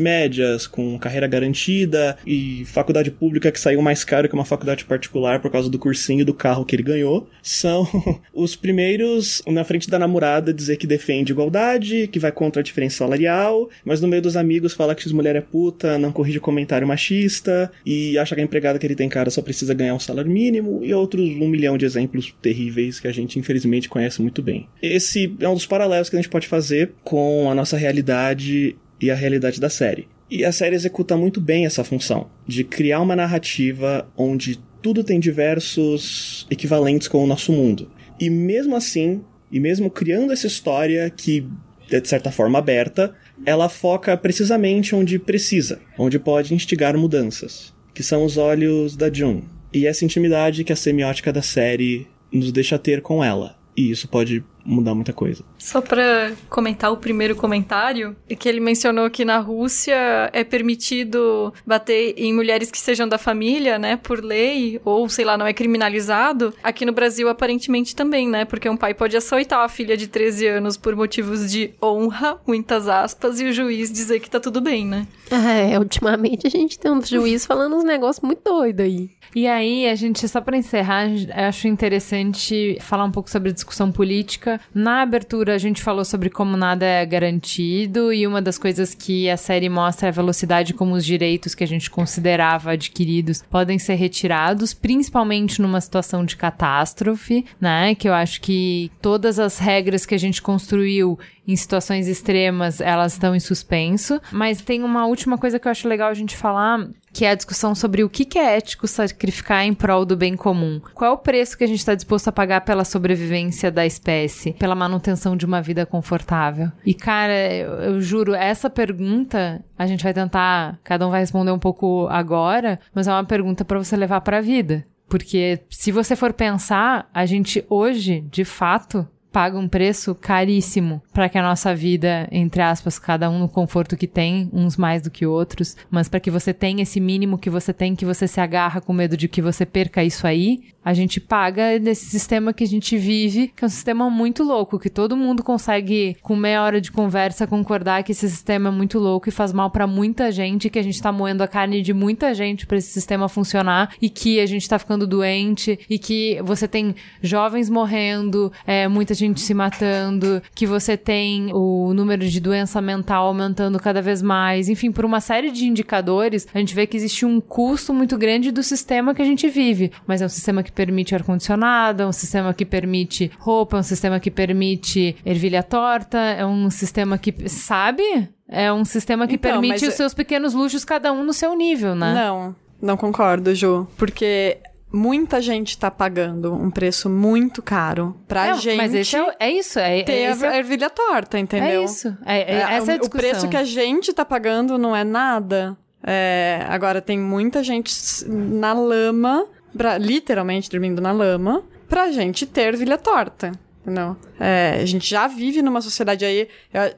médias com carreira garantida e faculdade pública que saiu mais caro que uma faculdade particular por causa do cursinho do carro que ele ganhou, são os primeiros na frente da namorada dizer que defende igualdade, que vai contra a diferença salarial, mas no meio dos amigos fala que mulher é puta, não corrige comentário machista e acha que a empregada que ele tem cara só precisa ganhar um salário mínimo e outros um milhão de exemplos terríveis que a gente infelizmente conhece muito bem. Esse é um dos paralelos que a gente pode fazer com a nossa realidade e a realidade da série. E a série executa muito bem essa função de criar uma narrativa onde tudo tem diversos equivalentes com o nosso mundo. E mesmo assim, e mesmo criando essa história que é de certa forma aberta, ela foca precisamente onde precisa, onde pode instigar mudanças, que são os olhos da June. E essa intimidade que a semiótica da série nos deixa ter com ela. E isso pode mudar muita coisa. Só para comentar o primeiro comentário, é que ele mencionou que na Rússia é permitido bater em mulheres que sejam da família, né, por lei, ou sei lá, não é criminalizado. Aqui no Brasil aparentemente também, né, porque um pai pode açoitar a filha de 13 anos por motivos de honra, muitas aspas, e o juiz dizer que tá tudo bem, né? É, ultimamente a gente tem um juiz falando uns negócios muito doidos aí. E aí, a gente, só para encerrar, acho interessante falar um pouco sobre discussão política. Na abertura, a gente falou sobre como nada é garantido, e uma das coisas que a série mostra é a velocidade como os direitos que a gente considerava adquiridos podem ser retirados, principalmente numa situação de catástrofe, né? Que eu acho que todas as regras que a gente construiu em situações extremas, elas estão em suspenso. Mas tem uma última coisa que eu acho legal a gente falar, que é a discussão sobre o que é ético sacrificar em prol do bem comum. Qual é o preço que a gente está disposto a pagar pela sobrevivência da espécie, pela manutenção de uma vida confortável? E, cara, eu, eu juro, essa pergunta a gente vai tentar, cada um vai responder um pouco agora, mas é uma pergunta para você levar para a vida. Porque se você for pensar, a gente hoje, de fato, paga um preço caríssimo para que a nossa vida, entre aspas, cada um no conforto que tem, uns mais do que outros, mas para que você tenha esse mínimo que você tem, que você se agarra com medo de que você perca isso aí, a gente paga nesse sistema que a gente vive, que é um sistema muito louco, que todo mundo consegue, com meia hora de conversa, concordar que esse sistema é muito louco e faz mal para muita gente, que a gente tá moendo a carne de muita gente para esse sistema funcionar e que a gente tá ficando doente e que você tem jovens morrendo, é, muita gente se matando, que você tem o número de doença mental aumentando cada vez mais, enfim, por uma série de indicadores, a gente vê que existe um custo muito grande do sistema que a gente vive, mas é um sistema que permite ar-condicionado, é um sistema que permite roupa, é um sistema que permite ervilha torta, é um sistema que. Sabe? É um sistema que então, permite os seus pequenos luxos, cada um no seu nível, né? Não, não concordo, Ju. Porque muita gente tá pagando um preço muito caro pra não, gente. Mas esse é, é isso, é, ter esse a é ervilha torta, entendeu? É isso. É, é, essa é a discussão. O preço que a gente tá pagando não é nada. É, agora tem muita gente na lama pra, literalmente dormindo na lama, pra gente ter vilha torta. Não. É, a gente já vive numa sociedade aí.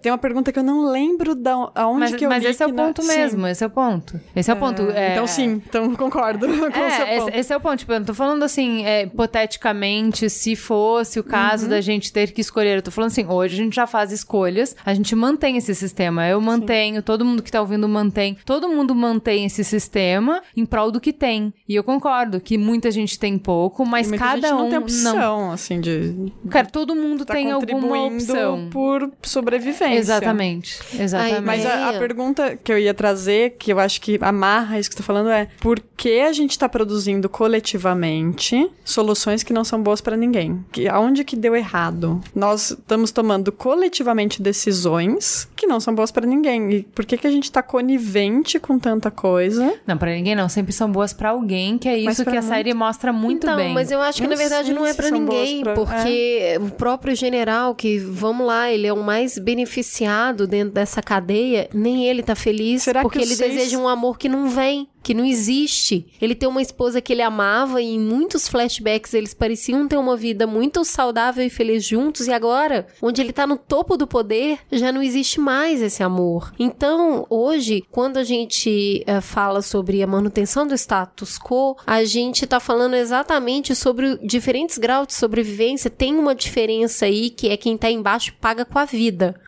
Tem uma pergunta que eu não lembro da aonde mas, que eu mas esse é o ponto na... mesmo, sim. esse é o ponto. Esse é, é o ponto. É... Então sim, então concordo com é, esse, esse, é o ponto. Tipo, eu não tô falando assim, é, hipoteticamente, se fosse o caso uhum. da gente ter que escolher. Eu tô falando assim, hoje a gente já faz escolhas, a gente mantém esse sistema. Eu mantenho, sim. todo mundo que tá ouvindo mantém. Todo mundo mantém esse sistema em prol do que tem. E eu concordo que muita gente tem pouco, mas cada gente um. Não tem opção, não... assim, de. Cara, todo mundo tá tem alguma opção. por sobrevivência. Exatamente, exatamente. Mas a, a pergunta que eu ia trazer, que eu acho que amarra isso que você tá falando, é por que a gente tá produzindo coletivamente soluções que não são boas pra ninguém? Que, aonde que deu errado? Nós estamos tomando coletivamente decisões que não são boas pra ninguém. E por que que a gente tá conivente com tanta coisa? Não, pra ninguém não. Sempre são boas pra alguém, que é isso que a muitos- série mostra muito então, bem. mas eu acho que Eu na verdade não é boas ninguém, pra- é. O próprio general, que vamos lá, ele é o mais beneficiado dentro dessa cadeia, nem ele tá feliz, Será que porque ele seis- deseja um amor que não vem. Que não existe. Ele tem uma esposa que ele amava e em muitos flashbacks eles pareciam ter uma vida muito saudável e feliz juntos. E agora, onde ele tá no topo do poder, já não existe mais esse amor. Então, hoje, quando a gente eh, fala sobre a manutenção do status quo, a gente tá falando exatamente sobre diferentes graus de sobrevivência. Tem uma diferença aí que é quem tá embaixo paga com a vida.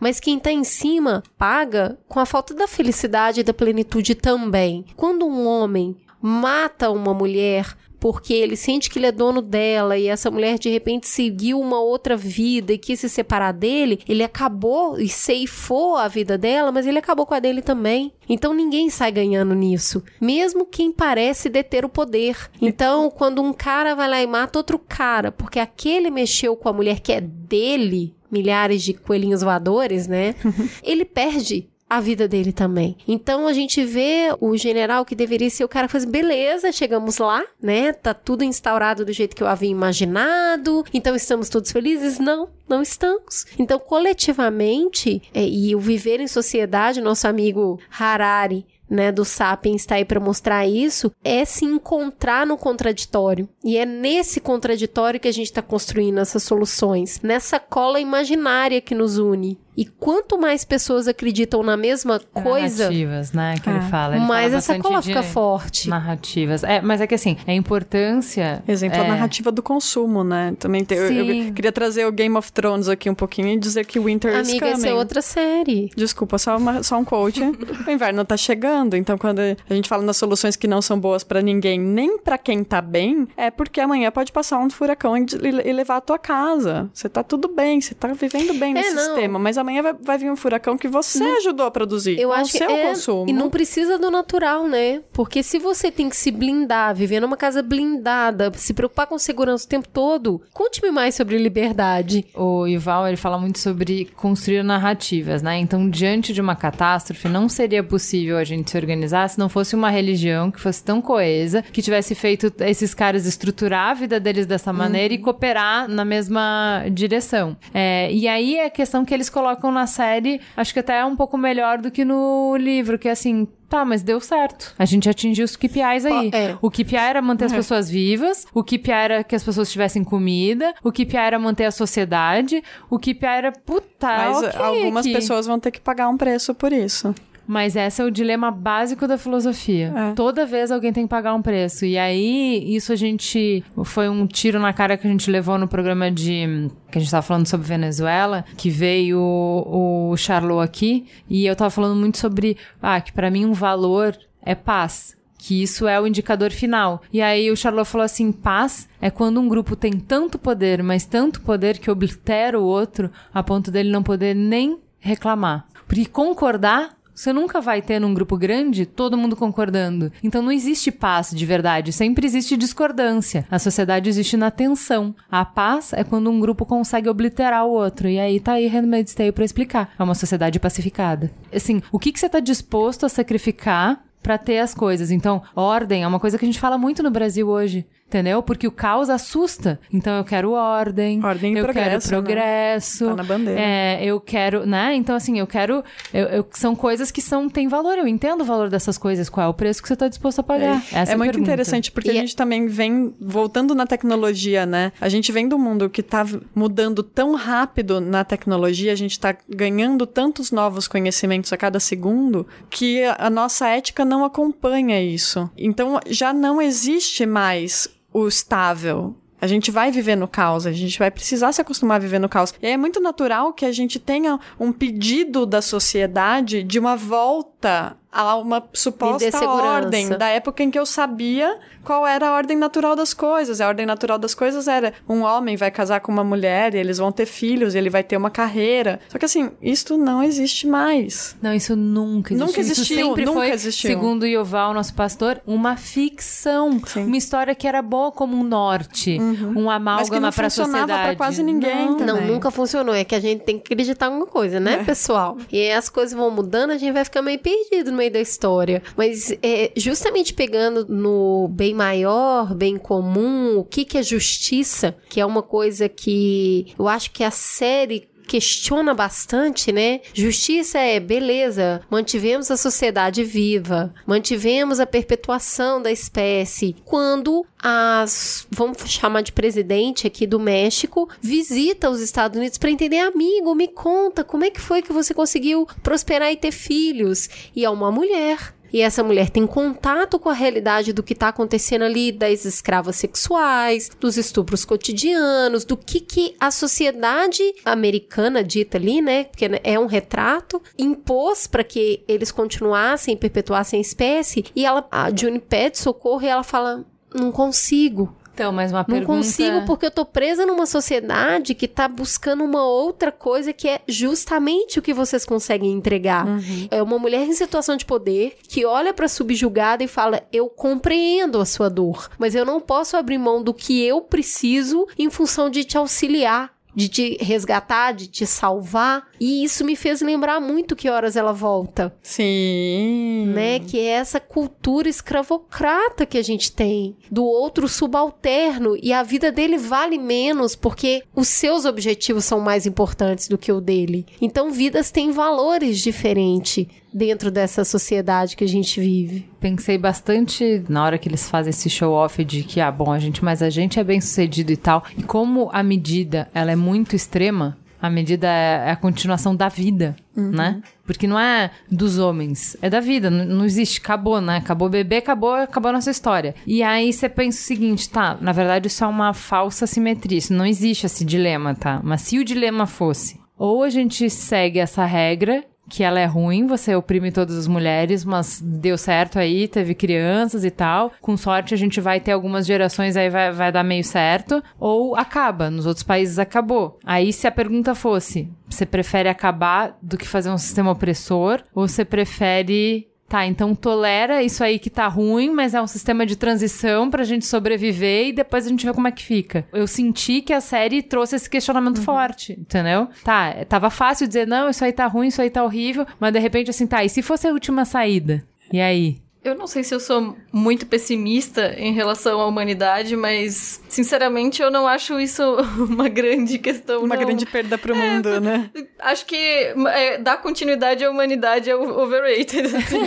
Mas quem tá em cima paga com a falta da felicidade e da plenitude também. Quando um homem mata uma mulher porque ele sente que ele é dono dela e essa mulher de repente seguiu uma outra vida e quis se separar dele, ele acabou e ceifou a vida dela, mas ele acabou com a dele também. Então ninguém sai ganhando nisso, mesmo quem parece deter o poder. Então, quando um cara vai lá e mata outro cara porque aquele mexeu com a mulher que é dele, milhares de coelhinhos voadores, né? ele perde a vida dele também. Então a gente vê o general que deveria ser o cara que faz beleza, chegamos lá, né? Tá tudo instaurado do jeito que eu havia imaginado. Então estamos todos felizes? Não, não estamos. Então coletivamente é, e o viver em sociedade, nosso amigo Harari né, do Sapiens está aí para mostrar isso, é se encontrar no contraditório. E é nesse contraditório que a gente está construindo essas soluções, nessa cola imaginária que nos une. E quanto mais pessoas acreditam na mesma coisa, Narrativas, né? Que ele É. fala. Ele mais fala essa bastante cola fica forte. Narrativas. É, mas é que assim, a importância. Exemplo, é, a narrativa do consumo, né? Também tem, eu, eu queria trazer o Game of Thrones aqui um pouquinho e dizer que Winter is Amiga, coming. essa é outra série. Desculpa, só, uma- só um coach. o inverno tá chegando, então quando a gente fala nas soluções que não são boas pra ninguém, nem pra quem tá bem, é porque amanhã pode passar um furacão e, e levar a tua casa. Você tá tudo bem, você tá vivendo bem É, nesse não. sistema, mas amanhã vai, vai vir um furacão que você ajudou a produzir. Eu com acho o que seu é, consumo. e não precisa do natural, né? Porque se você tem que se blindar, viver numa casa blindada, se preocupar com segurança o tempo todo, conte-me mais sobre liberdade. O Ival, ele fala muito sobre construir narrativas, né? Então, diante de uma catástrofe, não seria possível a gente se organizar se não fosse uma religião que fosse tão coesa, que tivesse feito esses caras estruturar a vida deles dessa maneira e cooperar na mesma direção. É, e aí é a questão que eles colocam na série, acho que até é um pouco melhor do que no livro, que é assim, Tá, mas deu certo. A gente atingiu os KPIs aí. É. O KPI era manter as É. pessoas vivas, o KPI era que as pessoas tivessem comida, o KPI era manter a sociedade, o KPI era puta, Mas ok algumas pessoas vão ter que pagar um preço por isso. Mas esse é o dilema básico da filosofia. É. Toda vez alguém tem que pagar um preço. E aí, isso a gente. Foi um tiro na cara que a gente levou no programa de. que a gente tava falando sobre Venezuela, que veio o, o Charlot aqui. E eu tava falando muito sobre. Ah, que pra mim um valor é paz. Que isso é o indicador final. E aí o Charlot falou assim: paz é quando um grupo tem tanto poder, mas tanto poder que oblitera o outro a ponto dele não poder nem reclamar. Porque concordar você nunca vai ter num grupo grande todo mundo concordando. Então não existe paz de verdade, sempre existe discordância. A sociedade existe na tensão. A paz é quando um grupo consegue obliterar o outro. E aí tá aí Handmaid's Tale pra explicar. É uma sociedade pacificada. Assim, o que, que você tá disposto a sacrificar pra ter as coisas. Então, ordem é uma coisa que a gente fala muito no Brasil hoje. Entendeu? Porque o caos assusta. Então eu quero ordem. Ordem e eu progresso, quero né? progresso. Tá na bandeira. É, eu quero, né? Então, assim, eu quero. eu- eu- são coisas que são, têm valor. Eu entendo o valor dessas coisas. Qual é o preço que você está disposto a pagar? Essa é a muito pergunta. interessante, porque E a é- gente também vem, voltando na tecnologia, né? A gente vem do mundo que tá mudando tão rápido na tecnologia, a gente tá ganhando tantos novos conhecimentos a cada segundo, que a nossa ética não acompanha isso. Então, já não existe mais o estável. A gente vai viver no caos, a gente vai precisar se acostumar a viver no caos. E é muito natural que a gente tenha um pedido da sociedade de uma volta a uma suposta ordem da época em que eu sabia qual era a ordem natural das coisas. A ordem natural das coisas era um homem vai casar com uma mulher e eles vão ter filhos, e ele vai ter uma carreira. Só que assim, isto não existe mais. Não, isso nunca existiu. Nunca existiu, isso sempre nunca foi, existiu. segundo o Yoval, nosso pastor, uma ficção. Uma história que era boa como um norte. Um Mas que amálgama não pra funcionava sociedade. pra quase ninguém Não. também. Não, nunca funcionou. É que a gente tem que acreditar em alguma coisa, né, pessoal? E aí as coisas vão mudando, a gente vai ficar meio perdido no meio da história. Mas é, justamente pegando no bem maior, bem comum, o que, que é justiça, que é uma coisa que eu acho que a série questiona bastante, né? Justiça é beleza, mantivemos a sociedade viva, mantivemos a perpetuação da espécie. Quando as, vamos chamar de presidente aqui do México, visita os Estados Unidos para entender, amigo, me conta, como é que foi que você conseguiu prosperar e ter filhos? E é uma mulher. E essa mulher tem contato com a realidade do que está acontecendo ali, das escravas sexuais, dos estupros cotidianos, do que, que a sociedade americana dita ali, né? Porque é um retrato, impôs para que eles continuassem, perpetuassem a espécie. E ela, a June pede socorro e ela fala: Não consigo. Então, mais uma Não pergunta. consigo porque eu tô presa numa sociedade que tá buscando uma outra coisa que é justamente o que vocês conseguem entregar. É uma mulher em situação de poder que olha pra subjugada e fala: "Eu compreendo a sua dor, mas eu não posso abrir mão do que eu preciso em função de te auxiliar." De te resgatar, de te salvar. E isso me fez lembrar muito que horas ela volta Sim. né? Que é essa cultura escravocrata que a gente tem, do outro subalterno, e a vida dele vale menos porque os seus objetivos são mais importantes do que o dele. Então, vidas têm valores diferentes dentro dessa sociedade que a gente vive. Pensei bastante na hora que eles fazem esse show off de que, ah, bom, a gente, mas a gente é bem sucedido e tal. E como a medida, ela é muito extrema, a medida é a continuação da vida, né? Porque não é dos homens, é da vida. Não, não existe, acabou, né? Acabou o bebê, acabou, acabou a nossa história. E aí você pensa o seguinte, tá? Na verdade, isso é uma falsa simetria. Isso não existe esse dilema, tá? Mas se o dilema fosse, ou a gente segue essa regra que ela é ruim, você oprime todas as mulheres, mas deu certo aí, teve crianças e tal. Com sorte a gente vai ter algumas gerações aí vai, vai dar meio certo. Ou acaba, nos outros países acabou. Aí se a pergunta fosse, você prefere acabar do que fazer um sistema opressor? Ou você prefere Tá, então tolera isso aí que tá ruim, mas é um sistema de transição pra gente sobreviver e depois a gente vê como é que fica. Eu senti que a série trouxe esse questionamento forte, entendeu? Tá, tava fácil dizer, não, isso aí tá ruim, isso aí tá horrível, mas de repente assim, tá, e se fosse a última saída? E aí? Eu não sei se eu sou muito pessimista em relação à humanidade, mas sinceramente eu não acho isso uma grande questão. Uma não. grande perda pro mundo, né? Acho que é, dar continuidade à humanidade é o- overrated. assim.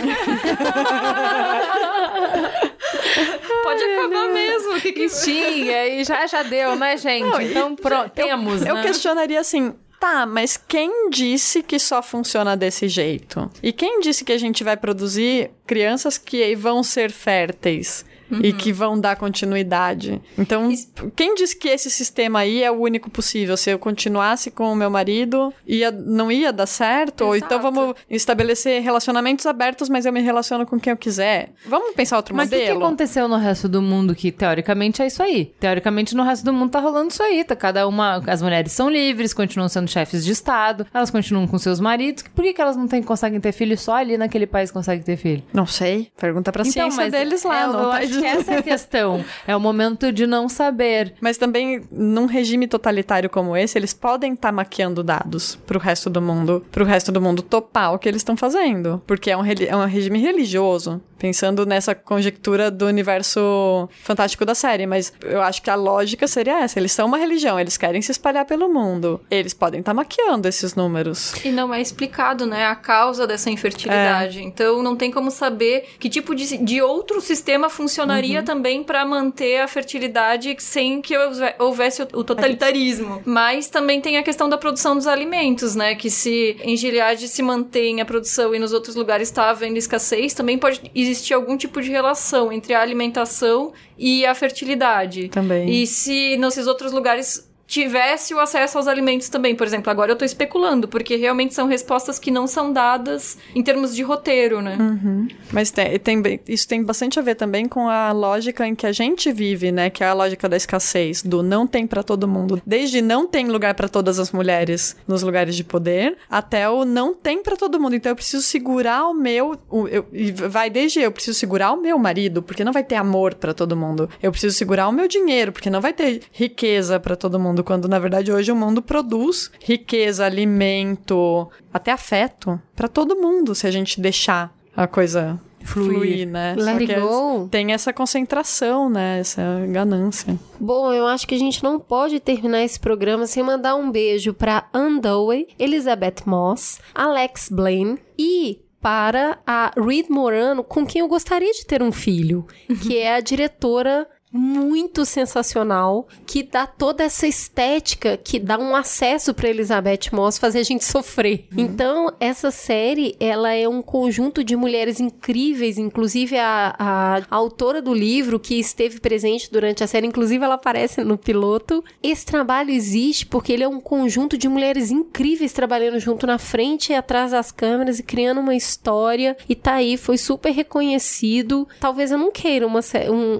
Pode acabar mesmo. Que que... Sim, aí já, já deu, né, gente? Não, e- então pronto, temos, Eu né? questionaria assim. Tá, mas quem disse que só funciona desse jeito? E quem disse que a gente vai produzir crianças que vão ser férteis? E que vão dar continuidade. Então, quem disse que esse sistema aí é o único possível? Se eu continuasse com o meu marido, ia, não ia dar certo? Ou então vamos estabelecer relacionamentos abertos, mas eu me relaciono com quem eu quiser? Vamos pensar outro Mas o que, que modelo? aconteceu no resto do mundo que, teoricamente, é isso aí? Teoricamente, no resto do mundo tá rolando isso aí. Tá cada uma... As mulheres são livres, continuam sendo chefes de Estado, elas continuam com seus maridos. Por que, que elas não têm, conseguem ter filho só ali naquele país conseguem ter filho? Não sei. Pergunta pra Então, ciência mas deles lá. é, não eu tá acho que essa é a questão. É o momento de não saber. Mas também, num regime totalitário como esse, eles podem estar maquiando dados pro resto do mundo, pro resto do mundo topar o que eles estão fazendo. Porque é um, é um regime religioso. Pensando nessa conjectura do universo fantástico da série. Mas eu acho que a lógica seria essa. Eles são uma religião, eles querem se espalhar pelo mundo. Eles podem estar maquiando esses números. E não é explicado, né, a causa dessa infertilidade. Então não tem como saber que tipo de, de outro sistema funcionaria também pra manter a fertilidade sem que houve- houvesse o, o totalitarismo. Mas também tem a questão da produção dos alimentos, né, que se em Gilead se mantém a produção e nos outros lugares está havendo escassez, também pode existir algum tipo de relação entre a alimentação e a fertilidade. Também. E se nesses outros lugares tivesse o acesso aos alimentos também. Por exemplo, agora eu tô especulando, porque realmente são respostas que não são dadas em termos de roteiro, né? Uhum. Mas tem, tem, isso tem bastante a ver também com a lógica em que a gente vive, né? Que é a lógica da escassez, do não tem para todo mundo. Desde não tem lugar para todas as mulheres nos lugares de poder, até o não tem para todo mundo. Então eu preciso segurar o meu. O, eu, vai desde eu preciso segurar o meu marido, porque não vai ter amor para todo mundo. Eu preciso segurar o meu dinheiro, porque não vai ter riqueza para todo mundo. Quando na verdade hoje o mundo produz riqueza, alimento, até afeto para todo mundo, se a gente deixar a coisa fluir, fluir né? Let Só it go. Tem essa concentração, né? Essa ganância. Bom, eu acho que a gente não pode terminar esse programa sem mandar um beijo para Anne Dowey, Elizabeth Moss, Alex Blaine e para a Reed Morano, com quem eu gostaria de ter um filho, que é a diretora muito sensacional, que dá toda essa estética, que dá um acesso para Elizabeth Moss fazer a gente sofrer. Uhum. Então, essa série, ela é um conjunto de mulheres incríveis, inclusive a, a, a, autora do livro que esteve presente durante a série, inclusive ela aparece no piloto. Esse trabalho existe porque ele é um conjunto de mulheres incríveis trabalhando junto na frente e atrás das câmeras e criando uma história. E tá aí, foi super reconhecido. Talvez eu não queira uma,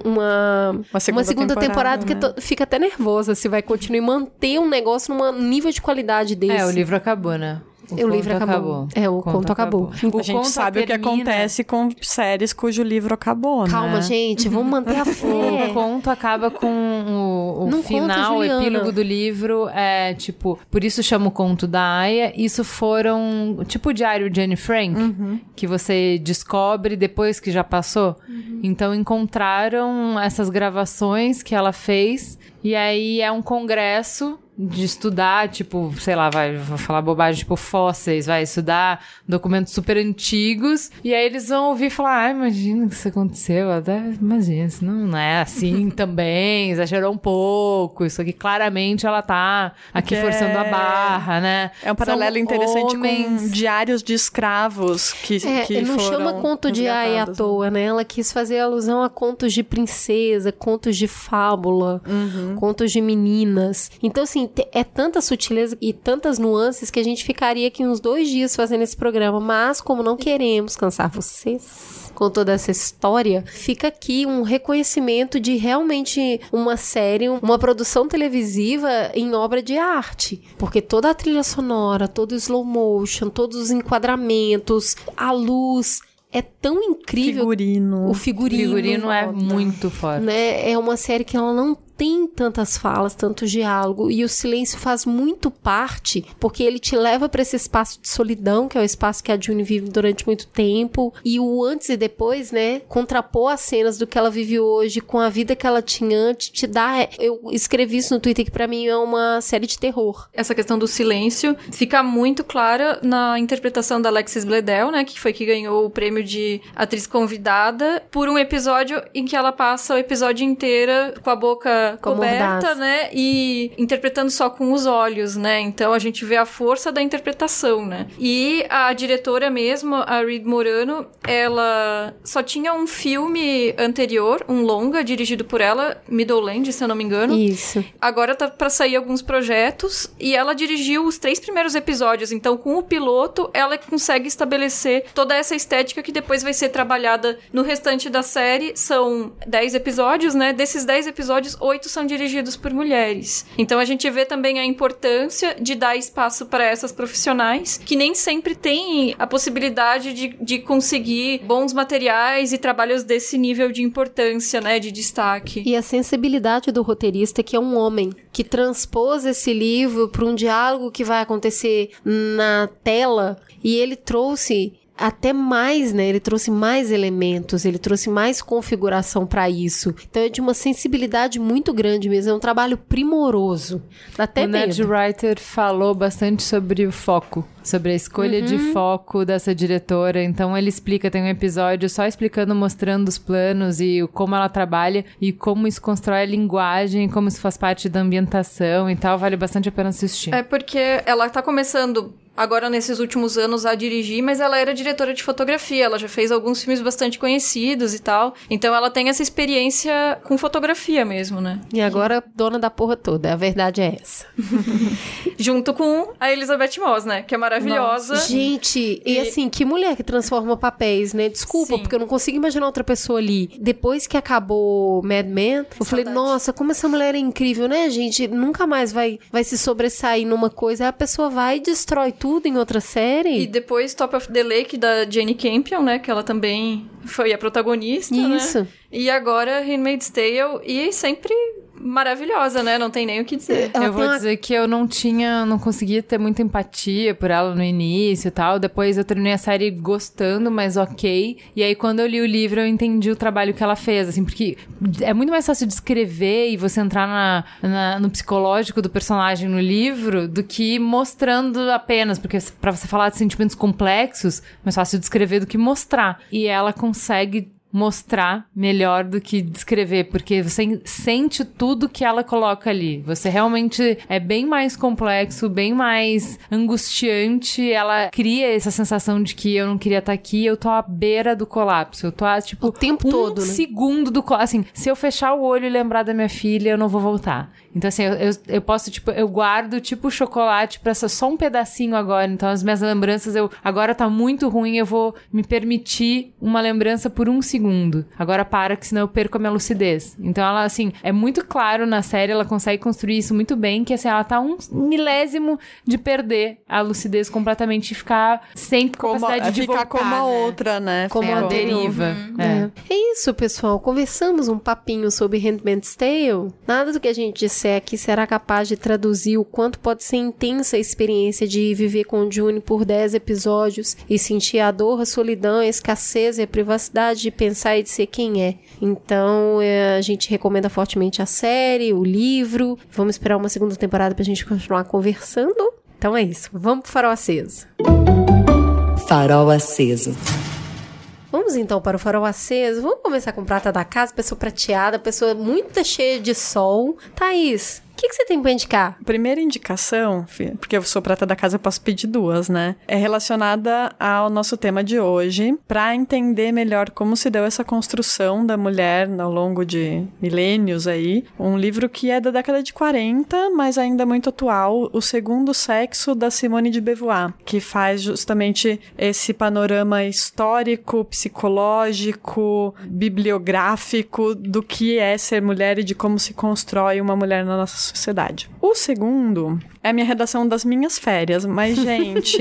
uma uma segunda, uma segunda temporada, temporada que fica até nervosa se vai continuar e manter um negócio num nível de qualidade desse. É, o livro acabou, né? O, o livro acabou. acabou. É, o, o conto, conto, acabou. acabou. a gente sabe termina... o que acontece com séries cujo livro acabou, Calma, né? gente, vamos manter a fé. o conto acaba com o, o final, o epílogo do livro. É tipo, por isso chama o conto da Aya. Isso foram tipo o diário de Anne Frank, uhum. que você descobre depois que já passou. Uhum. Então encontraram essas gravações que ela fez. E aí é um congresso de estudar, tipo, sei lá, vai falar bobagem, tipo, fósseis, vai estudar documentos super antigos, e aí eles vão ouvir falar, ah, imagina que isso aconteceu, até imagina, isso não, não é assim também, exagerou um pouco, isso aqui claramente ela tá aqui forçando é... a barra, né? É um paralelo São interessante homens... com diários de escravos que, é, que não chama conto de ai à toa, né? Ela quis fazer alusão a contos de princesa, contos de fábula, uhum. contos de meninas. Então, assim, é tanta sutileza e tantas nuances que a gente ficaria aqui uns dois dias fazendo esse programa. Mas, como não queremos cansar vocês com toda essa história, fica aqui um reconhecimento de realmente uma série, uma produção televisiva em obra de arte. Porque toda a trilha sonora, todo o slow motion, todos os enquadramentos, a luz é tão incrível. Figurino. O figurino. O figurino é muito forte. Né? É uma série que ela não tem tantas falas, tanto diálogo, e o silêncio faz muito parte, porque ele te leva para esse espaço de solidão, que é o espaço que a June vive durante muito tempo, e o antes e depois, né, contrapor as cenas do que ela vive hoje com a vida que ela tinha antes, te dá. Eu escrevi isso no Twitter que para mim é uma série de terror. Essa questão do silêncio fica muito clara na interpretação da Alexis Bledel, né, que foi que ganhou o prêmio de atriz convidada por um episódio em que ela passa o episódio inteiro com a boca coberta, né? E interpretando só com os olhos, né? Então a gente vê a força da interpretação, né? E a diretora mesmo, a Reed Morano, ela só tinha um filme anterior, um longa, dirigido por ela, Middleland, se eu não me engano. Isso. Agora tá pra sair alguns projetos e ela dirigiu os três primeiros episódios. Então, com o piloto, ela consegue estabelecer toda essa estética que depois vai ser trabalhada no restante da série. São dez episódios, né? Desses dez episódios, oito são dirigidos por mulheres. Então a gente vê também a importância de dar espaço para essas profissionais que nem sempre têm a possibilidade de, de conseguir bons materiais e trabalhos desse nível de importância, né, de destaque. E a sensibilidade do roteirista, que é um homem, que transpôs esse livro para um diálogo que vai acontecer na tela e ele trouxe até mais, né? Ele trouxe mais elementos, ele trouxe mais configuração para isso. Então é de uma sensibilidade muito grande mesmo, é um trabalho primoroso. Dá até o medo. Ned Writer falou bastante sobre o foco sobre a escolha Uhum. de foco dessa diretora. Então ele explica, tem um episódio só explicando, mostrando os planos e como ela trabalha e como isso constrói a linguagem, como isso faz parte da ambientação e tal. Vale bastante a pena assistir. É porque ela tá começando agora nesses últimos anos a dirigir, mas ela era diretora de fotografia, ela já fez alguns filmes bastante conhecidos e tal. Então ela tem essa experiência com fotografia mesmo, né? E agora, dona da porra toda. A verdade é essa. Junto com a Elizabeth Moss, né? Que é maravilhosa. Gente, e, E- assim, que mulher que transforma papéis, né? Desculpa, Sim. porque eu não consigo imaginar outra pessoa ali. Depois que acabou Mad Men, eu falei, saudade. nossa, como essa mulher é incrível, né, gente? Nunca mais vai, vai se sobressair numa coisa. Aí a pessoa vai e destrói tudo em outra série. E depois Top of the Lake da Jane Campion, né? Que ela também foi a protagonista, né? Isso. E agora Handmaid's Tale e sempre maravilhosa, né? Não tem nem o que dizer. Ela eu vou uma- dizer que eu não tinha, não conseguia ter muita empatia por ela no início e tal. Depois eu terminei a série gostando, mas ok. E aí quando eu li o livro eu entendi o trabalho que ela fez, assim, porque é muito mais fácil de escrever e você entrar na, na- no psicológico do personagem no livro do que mostrando apenas, porque pra você falar de sentimentos complexos, é mais fácil de escrever do que mostrar. E ela consegue mostrar melhor do que descrever, porque você sente tudo que ela coloca ali. Você realmente é bem mais complexo, bem mais angustiante. Ela cria essa sensação de que eu não queria estar aqui, eu tô à beira do colapso. Eu tô a, tipo O tempo um todo, né? segundo do colapso. Assim, se eu fechar o olho e lembrar da minha filha, eu não vou voltar. Então, assim, eu, eu, eu posso, tipo, eu guardo, tipo, chocolate pra essa- só um pedacinho agora. Então, as minhas lembranças, eu agora tá muito ruim, eu vou me permitir uma lembrança por um segundo. Agora para, que senão eu perco a minha lucidez. Então, ela, assim, é muito claro na série, ela consegue construir isso muito bem, que, assim, ela tá um milésimo de perder a lucidez completamente e ficar sem Como, capacidade de ficar voltar, como a né? outra, né? Como É a deriva. É. É. É isso, pessoal. Conversamos um papinho sobre Handmaid's Tale. Nada do que a gente disser aqui será capaz de traduzir o quanto pode ser intensa a experiência de viver com o June por 10 episódios e sentir a dor, a solidão, a escassez e a privacidade de pensar e de ser quem é. Então, é, a gente recomenda fortemente a série, o livro. Vamos esperar uma segunda temporada pra gente continuar conversando. Então é isso. Vamos pro farol aceso. Farol aceso. Vamos então para o farol aceso. Vamos começar com prata da casa, pessoa prateada, pessoa muito cheia de sol. Thaís, que, que você tem pra indicar? Primeira indicação, porque eu sou prata da casa, eu posso pedir duas, né? É relacionada ao nosso tema de hoje, para entender melhor como se deu essa construção da mulher ao longo de milênios aí. Um livro que é da década de 40, mas ainda muito atual, O Segundo Sexo da Simone de Beauvoir, que faz justamente esse panorama histórico, psicológico, bibliográfico do que é ser mulher e de como se constrói uma mulher na nossa sociedade. O segundo é a minha redação das minhas férias, mas, gente,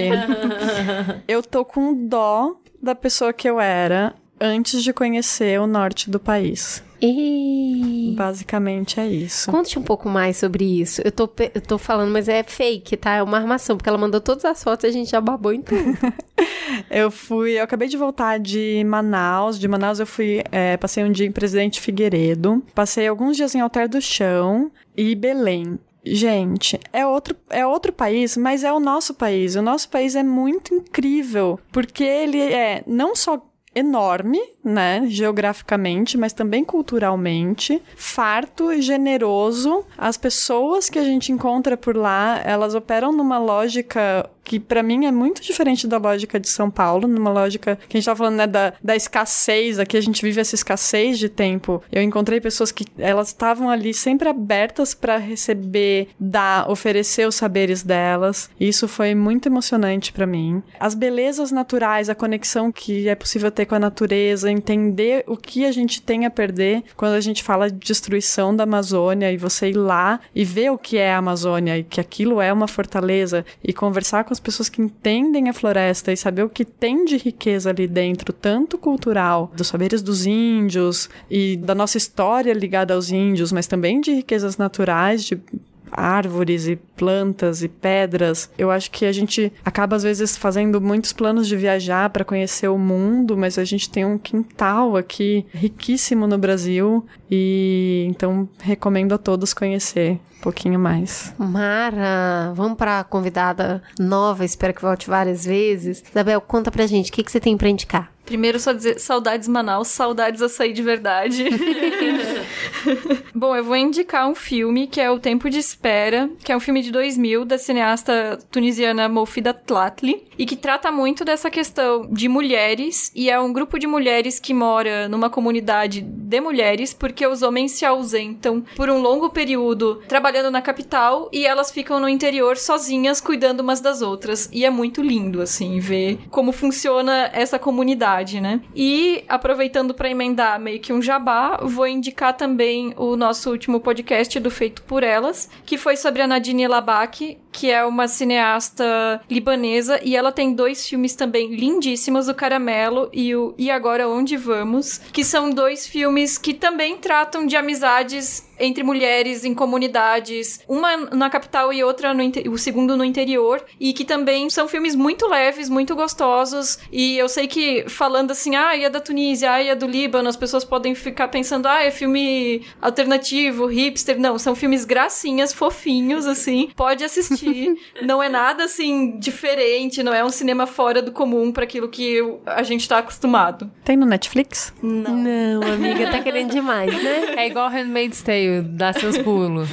eu tô com dó da pessoa que eu era antes de conhecer o norte do país. E... Basicamente é isso. Conte um pouco mais sobre isso. Eu tô, eu tô falando, mas é fake, tá? É uma armação, porque ela mandou todas as fotos e a gente já babou em tudo. Eu fui, eu acabei de voltar de Manaus. De Manaus eu fui, é, passei um dia em Presidente Figueiredo, passei alguns dias em Alter do Chão e Belém. Gente, é outro, é outro país, mas é o nosso país. O nosso país é muito incrível, porque ele é não só enorme, né, geograficamente, mas também culturalmente, farto e generoso. As pessoas que a gente encontra por lá, elas operam numa lógica que pra mim é muito diferente da lógica de São Paulo, numa lógica que a gente tá falando, né, da, da escassez, aqui a gente vive essa escassez de tempo. Eu encontrei pessoas que elas estavam ali sempre abertas para receber, dar, oferecer os saberes delas. Isso foi muito emocionante pra mim. As belezas naturais, a conexão que é possível ter com a natureza, entender o que a gente tem a perder quando a gente fala de destruição da Amazônia e você ir lá e ver o que é a Amazônia e que aquilo é uma fortaleza e conversar com as pessoas que entendem a floresta e saber o que tem de riqueza ali dentro, tanto cultural, dos saberes dos índios e da nossa história ligada aos índios, mas também de riquezas naturais, de árvores e plantas e pedras. Eu acho que a gente acaba às vezes fazendo muitos planos de viajar para conhecer o mundo, mas a gente tem um quintal aqui riquíssimo no Brasil e então recomendo a todos conhecer um pouquinho mais. Mara, vamos para convidada nova, espero que volte várias vezes. Isabel, conta pra gente, o que, que você tem para indicar? Primeiro, só dizer saudades Manaus, saudades açaí de verdade. Bom, eu vou indicar um filme que é O Tempo de Espera, que é um filme de 2000 da cineasta tunisiana Mofida Tlatli e que trata muito dessa questão de mulheres e é um grupo de mulheres que mora numa comunidade de mulheres porque os homens se ausentam por um longo período trabalhando na capital e elas ficam no interior sozinhas cuidando umas das outras e é muito lindo assim ver como funciona essa comunidade né? E aproveitando para emendar meio que um jabá, vou indicar também o nosso último podcast do Feito por Elas, que foi sobre a Nadine Labaki, que é uma cineasta libanesa e ela tem dois filmes também lindíssimos, o Caramelo e o E Agora Onde Vamos, que são dois filmes que também tratam de amizades entre mulheres em comunidades, uma na capital e outra no o segundo no interior, e que também são filmes muito leves, muito gostosos. E eu sei que falando assim, ah, é da Tunísia, ah, é do Líbano, as pessoas podem ficar pensando, ah, é filme alternativo, hipster. Não, são filmes gracinhas, fofinhos, assim. Pode assistir. não é nada assim diferente, não é um cinema fora do comum para aquilo que a gente tá acostumado. Tem no Netflix? Não. Não, amiga, tá querendo demais, né? É igual Handmaid's Tale dá seus pulos.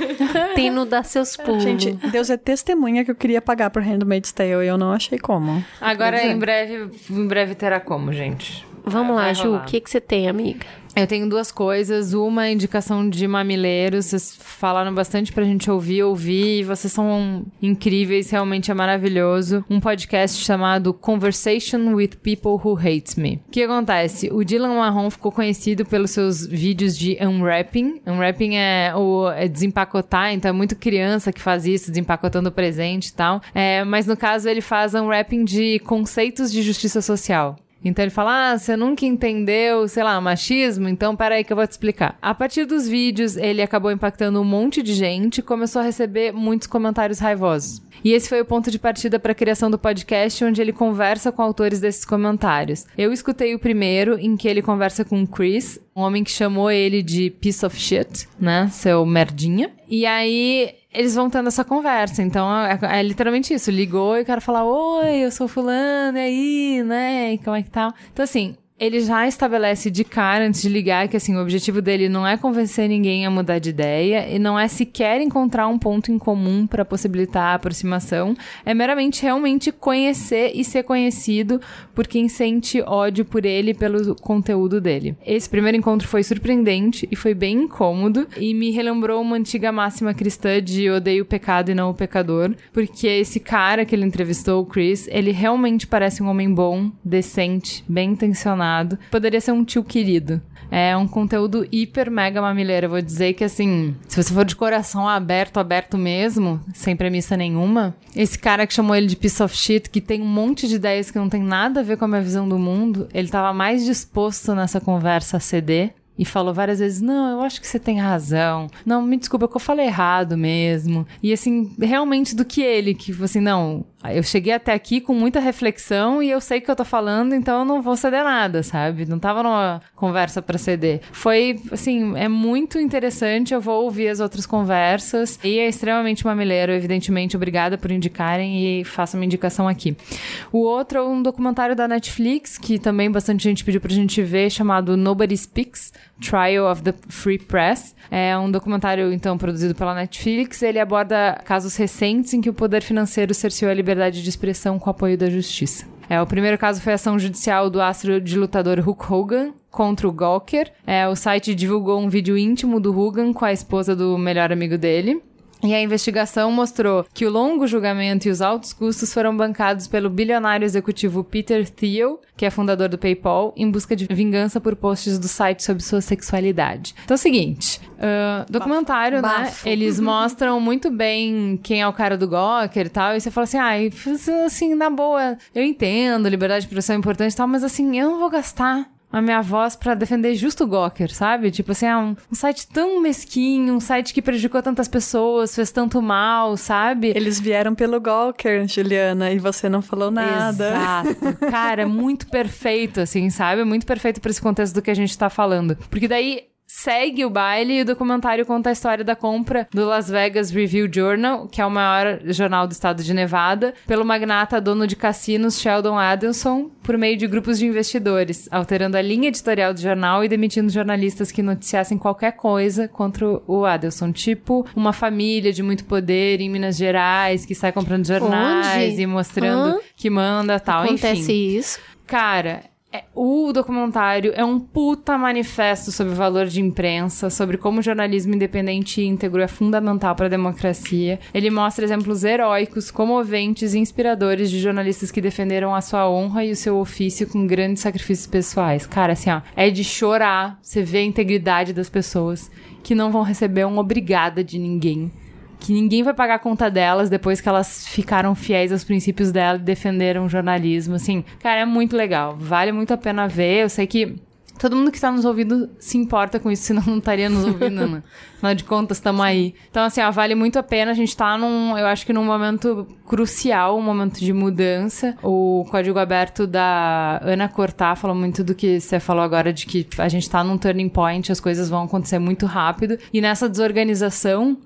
Tem no Dá Seus Pulos. Gente, Deus é testemunha que eu queria pagar por Handmaid's Tale e eu não achei como. Agora, em breve, em breve terá como, gente. Vamos lá, Ju, o que, que você tem, amiga? Eu tenho duas coisas. Uma, indicação de mamileiros. Vocês falaram bastante pra gente ouvir, ouvir. Vocês são incríveis, realmente é maravilhoso. Um podcast chamado Conversation with People Who Hate Me. O que acontece? O Dylan Marron ficou conhecido pelos seus vídeos de unwrapping. Unwrapping é, o, é desempacotar, então é muito criança que faz isso, desempacotando o presente e tal. É, mas no caso, ele faz unwrapping de conceitos de justiça social. Então ele fala: Ah, você nunca entendeu, sei lá, machismo? Então peraí que eu vou te explicar. A partir dos vídeos, ele acabou impactando um monte de gente e começou a receber muitos comentários raivosos. E esse foi o ponto de partida para a criação do podcast, onde ele conversa com autores desses comentários. Eu escutei o primeiro, em que ele conversa com o Chris, um homem que chamou ele de piece of shit, né? Seu merdinha. E aí eles vão tendo essa conversa. Então, é, é, literalmente isso. Ligou e o cara fala, oi, eu sou fulano, e aí, né? E como é que tá? Então, assim, ele já estabelece de cara, antes de ligar, que assim, o objetivo dele não é convencer ninguém a mudar de ideia e não é sequer encontrar um ponto em comum para possibilitar a aproximação, é meramente realmente conhecer e ser conhecido por quem sente ódio por ele e pelo conteúdo dele. Esse primeiro encontro foi surpreendente e foi bem incômodo e me relembrou uma antiga máxima cristã de odeio o pecado e não o pecador, porque esse cara que ele entrevistou, o Chris, ele realmente parece um homem bom, decente, bem intencionado Poderia ser um tio querido. É um conteúdo hiper mega mamileiro. Eu vou dizer que, assim, se você for de coração aberto, aberto mesmo, sem premissa nenhuma, esse cara que chamou ele de piece of shit, que tem um monte de ideias que não tem nada a ver com a minha visão do mundo, ele tava mais disposto nessa conversa a ceder e falou várias vezes: Não, eu acho que você tem razão. Não, me desculpa, é que eu falei errado mesmo. E assim, realmente do que ele, que assim, não, eu cheguei até aqui com muita reflexão e eu sei que eu tô falando, então eu não vou ceder nada, sabe? Não tava numa conversa para ceder. Foi, assim, é muito interessante. Eu vou ouvir as outras conversas e é extremamente mamileiro, evidentemente. Obrigada por indicarem e faço uma indicação aqui. O outro é um documentário da Netflix que também bastante gente pediu pra gente ver, chamado Nobody Speaks Trial of the Free Press. É um documentário, então, produzido pela Netflix. Ele aborda casos recentes em que o poder financeiro cerceou a liberdade de expressão com apoio da justiça. É, o primeiro caso foi a ação judicial do astro de lutador Hulk Hogan contra o Gawker. É, o site divulgou um vídeo íntimo do Hogan com a esposa do melhor amigo dele. E a investigação mostrou que o longo julgamento e os altos custos foram bancados pelo bilionário executivo Peter Thiel, que é fundador do PayPal, em busca de vingança por posts do site sobre sua sexualidade. Então é o seguinte, uh, documentário, Bafo. né? Bafo. Eles mostram muito bem quem é o cara do Gawker e tal, e você fala assim, ai, ah, assim, na boa, eu entendo, liberdade de expressão é importante e tal, mas assim, eu não vou gastar a minha voz para defender justo o Gawker, sabe? Tipo assim, é um, um, site tão mesquinho, um site que prejudicou tantas pessoas, fez tanto mal, sabe? Eles vieram pelo Gawker, Juliana, e você não falou nada. Exato. Cara, é muito perfeito, assim, sabe? É muito perfeito para esse contexto do que a gente tá falando. Porque daí segue o baile e o documentário conta a história da compra do Las Vegas Review Journal, que é o maior jornal do estado de Nevada, pelo magnata dono de cassinos Sheldon Adelson, por meio de grupos de investidores, alterando a linha editorial do jornal e demitindo jornalistas que noticiassem qualquer coisa contra o Adelson, tipo uma família de muito poder em Minas Gerais que sai comprando jornais Onde? e mostrando Hã? que manda tal, Acontece enfim. isso. Cara, o documentário é um puta manifesto sobre o valor de imprensa, sobre como o jornalismo independente e íntegro é fundamental para a democracia. Ele mostra exemplos heróicos, comoventes e inspiradores de jornalistas que defenderam a sua honra e o seu ofício com grandes sacrifícios pessoais. Cara, assim, ó, é de chorar. Você vê a integridade das pessoas que não vão receber um obrigada de ninguém que ninguém vai pagar a conta delas depois que elas ficaram fiéis aos princípios dela e defenderam o jornalismo. Assim, cara, é muito legal. Vale muito a pena ver. Eu sei que todo mundo que tá nos ouvindo se importa com isso, senão não estaria nos ouvindo, né? Afinal de contas, estamos aí. Então, assim, ó, vale muito a pena. A gente tá num, eu acho que num momento crucial, um momento de mudança. O código aberto da Ana Cortá falou muito do que você falou agora, de que a gente tá num turning point, as coisas vão acontecer muito rápido. E nessa desorganização,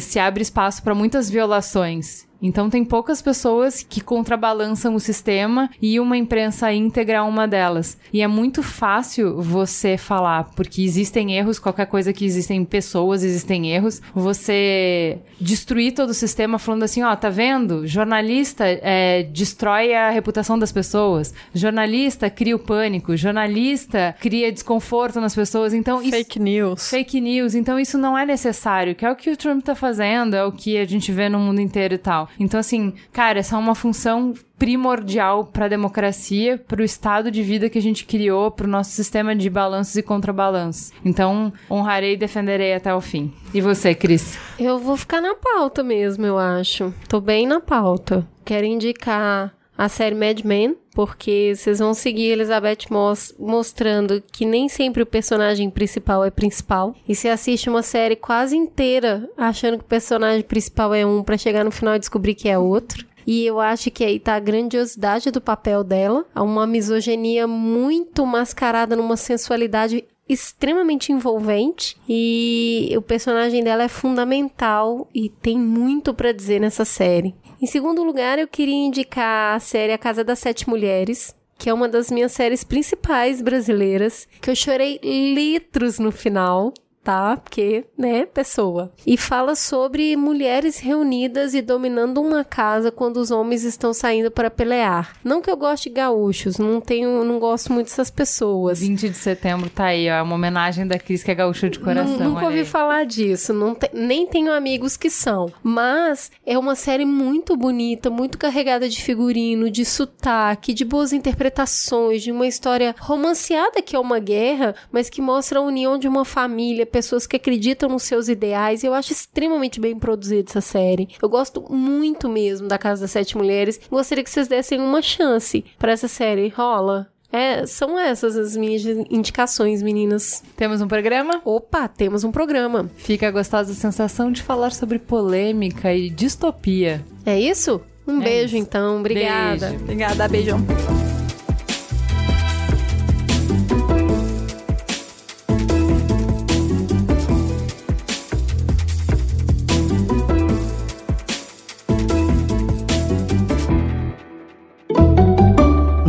se abre espaço para muitas violações. Então tem poucas pessoas que contrabalançam o sistema e uma imprensa íntegra é uma delas. E é muito fácil você falar, porque existem erros, qualquer coisa que existem pessoas, existem erros, você destruir todo o sistema falando assim, ó, tá vendo? Jornalista é, destrói a reputação das pessoas. Jornalista cria o pânico. Jornalista cria desconforto nas pessoas. Então isso- Fake news. fake news. Então isso não é necessário, que é o que o Trump tá fazendo, é o que a gente vê no mundo inteiro e tal. Então assim, cara, essa é uma função primordial para a democracia, para o estado de vida que a gente criou, para o nosso sistema de balanços e contrabalanços. Então, honrarei e defenderei até o fim. E você, Cris? Eu vou ficar na pauta mesmo, eu acho. Tô bem na pauta. Quero indicar a série Mad Men, porque vocês vão seguir Elizabeth Moss mostrando que nem sempre o personagem principal é principal. E você assiste uma série quase inteira achando que o personagem principal é um pra chegar no final e descobrir que é outro. E eu acho que aí tá a grandiosidade do papel dela, uma misoginia muito mascarada numa sensualidade extremamente envolvente e o personagem dela é fundamental e tem muito pra dizer nessa série. Em segundo lugar, eu queria indicar a série A Casa das Sete Mulheres, que é uma das minhas séries principais brasileiras, que eu chorei litros no final. Tá? Porque, né, pessoa. E fala sobre mulheres reunidas e dominando uma casa quando os homens estão saindo para pelear. Não que eu goste de gaúchos, não tenho, não gosto muito dessas pessoas. 20 de setembro tá aí, ó. É uma homenagem da Cris, que é gaúcha de coração. Nu- Nunca ouvi aí. falar disso, não te- nem tenho amigos que são. Mas é uma série muito bonita, muito carregada de figurino, de sotaque, de boas interpretações, de uma história romanceada que é uma guerra, mas que mostra a união de uma família, pessoas que acreditam nos seus ideais. Eu acho extremamente bem produzida essa série. Eu gosto muito mesmo da Casa das Sete Mulheres. Gostaria que vocês dessem uma chance pra essa série. Rola? É, são essas as minhas indicações, meninas. Temos um programa? Opa, temos um programa. Fica a gostosa sensação de falar sobre polêmica e distopia. É isso? Um É beijo, isso. então. Obrigada. Beijo. Obrigada, beijão.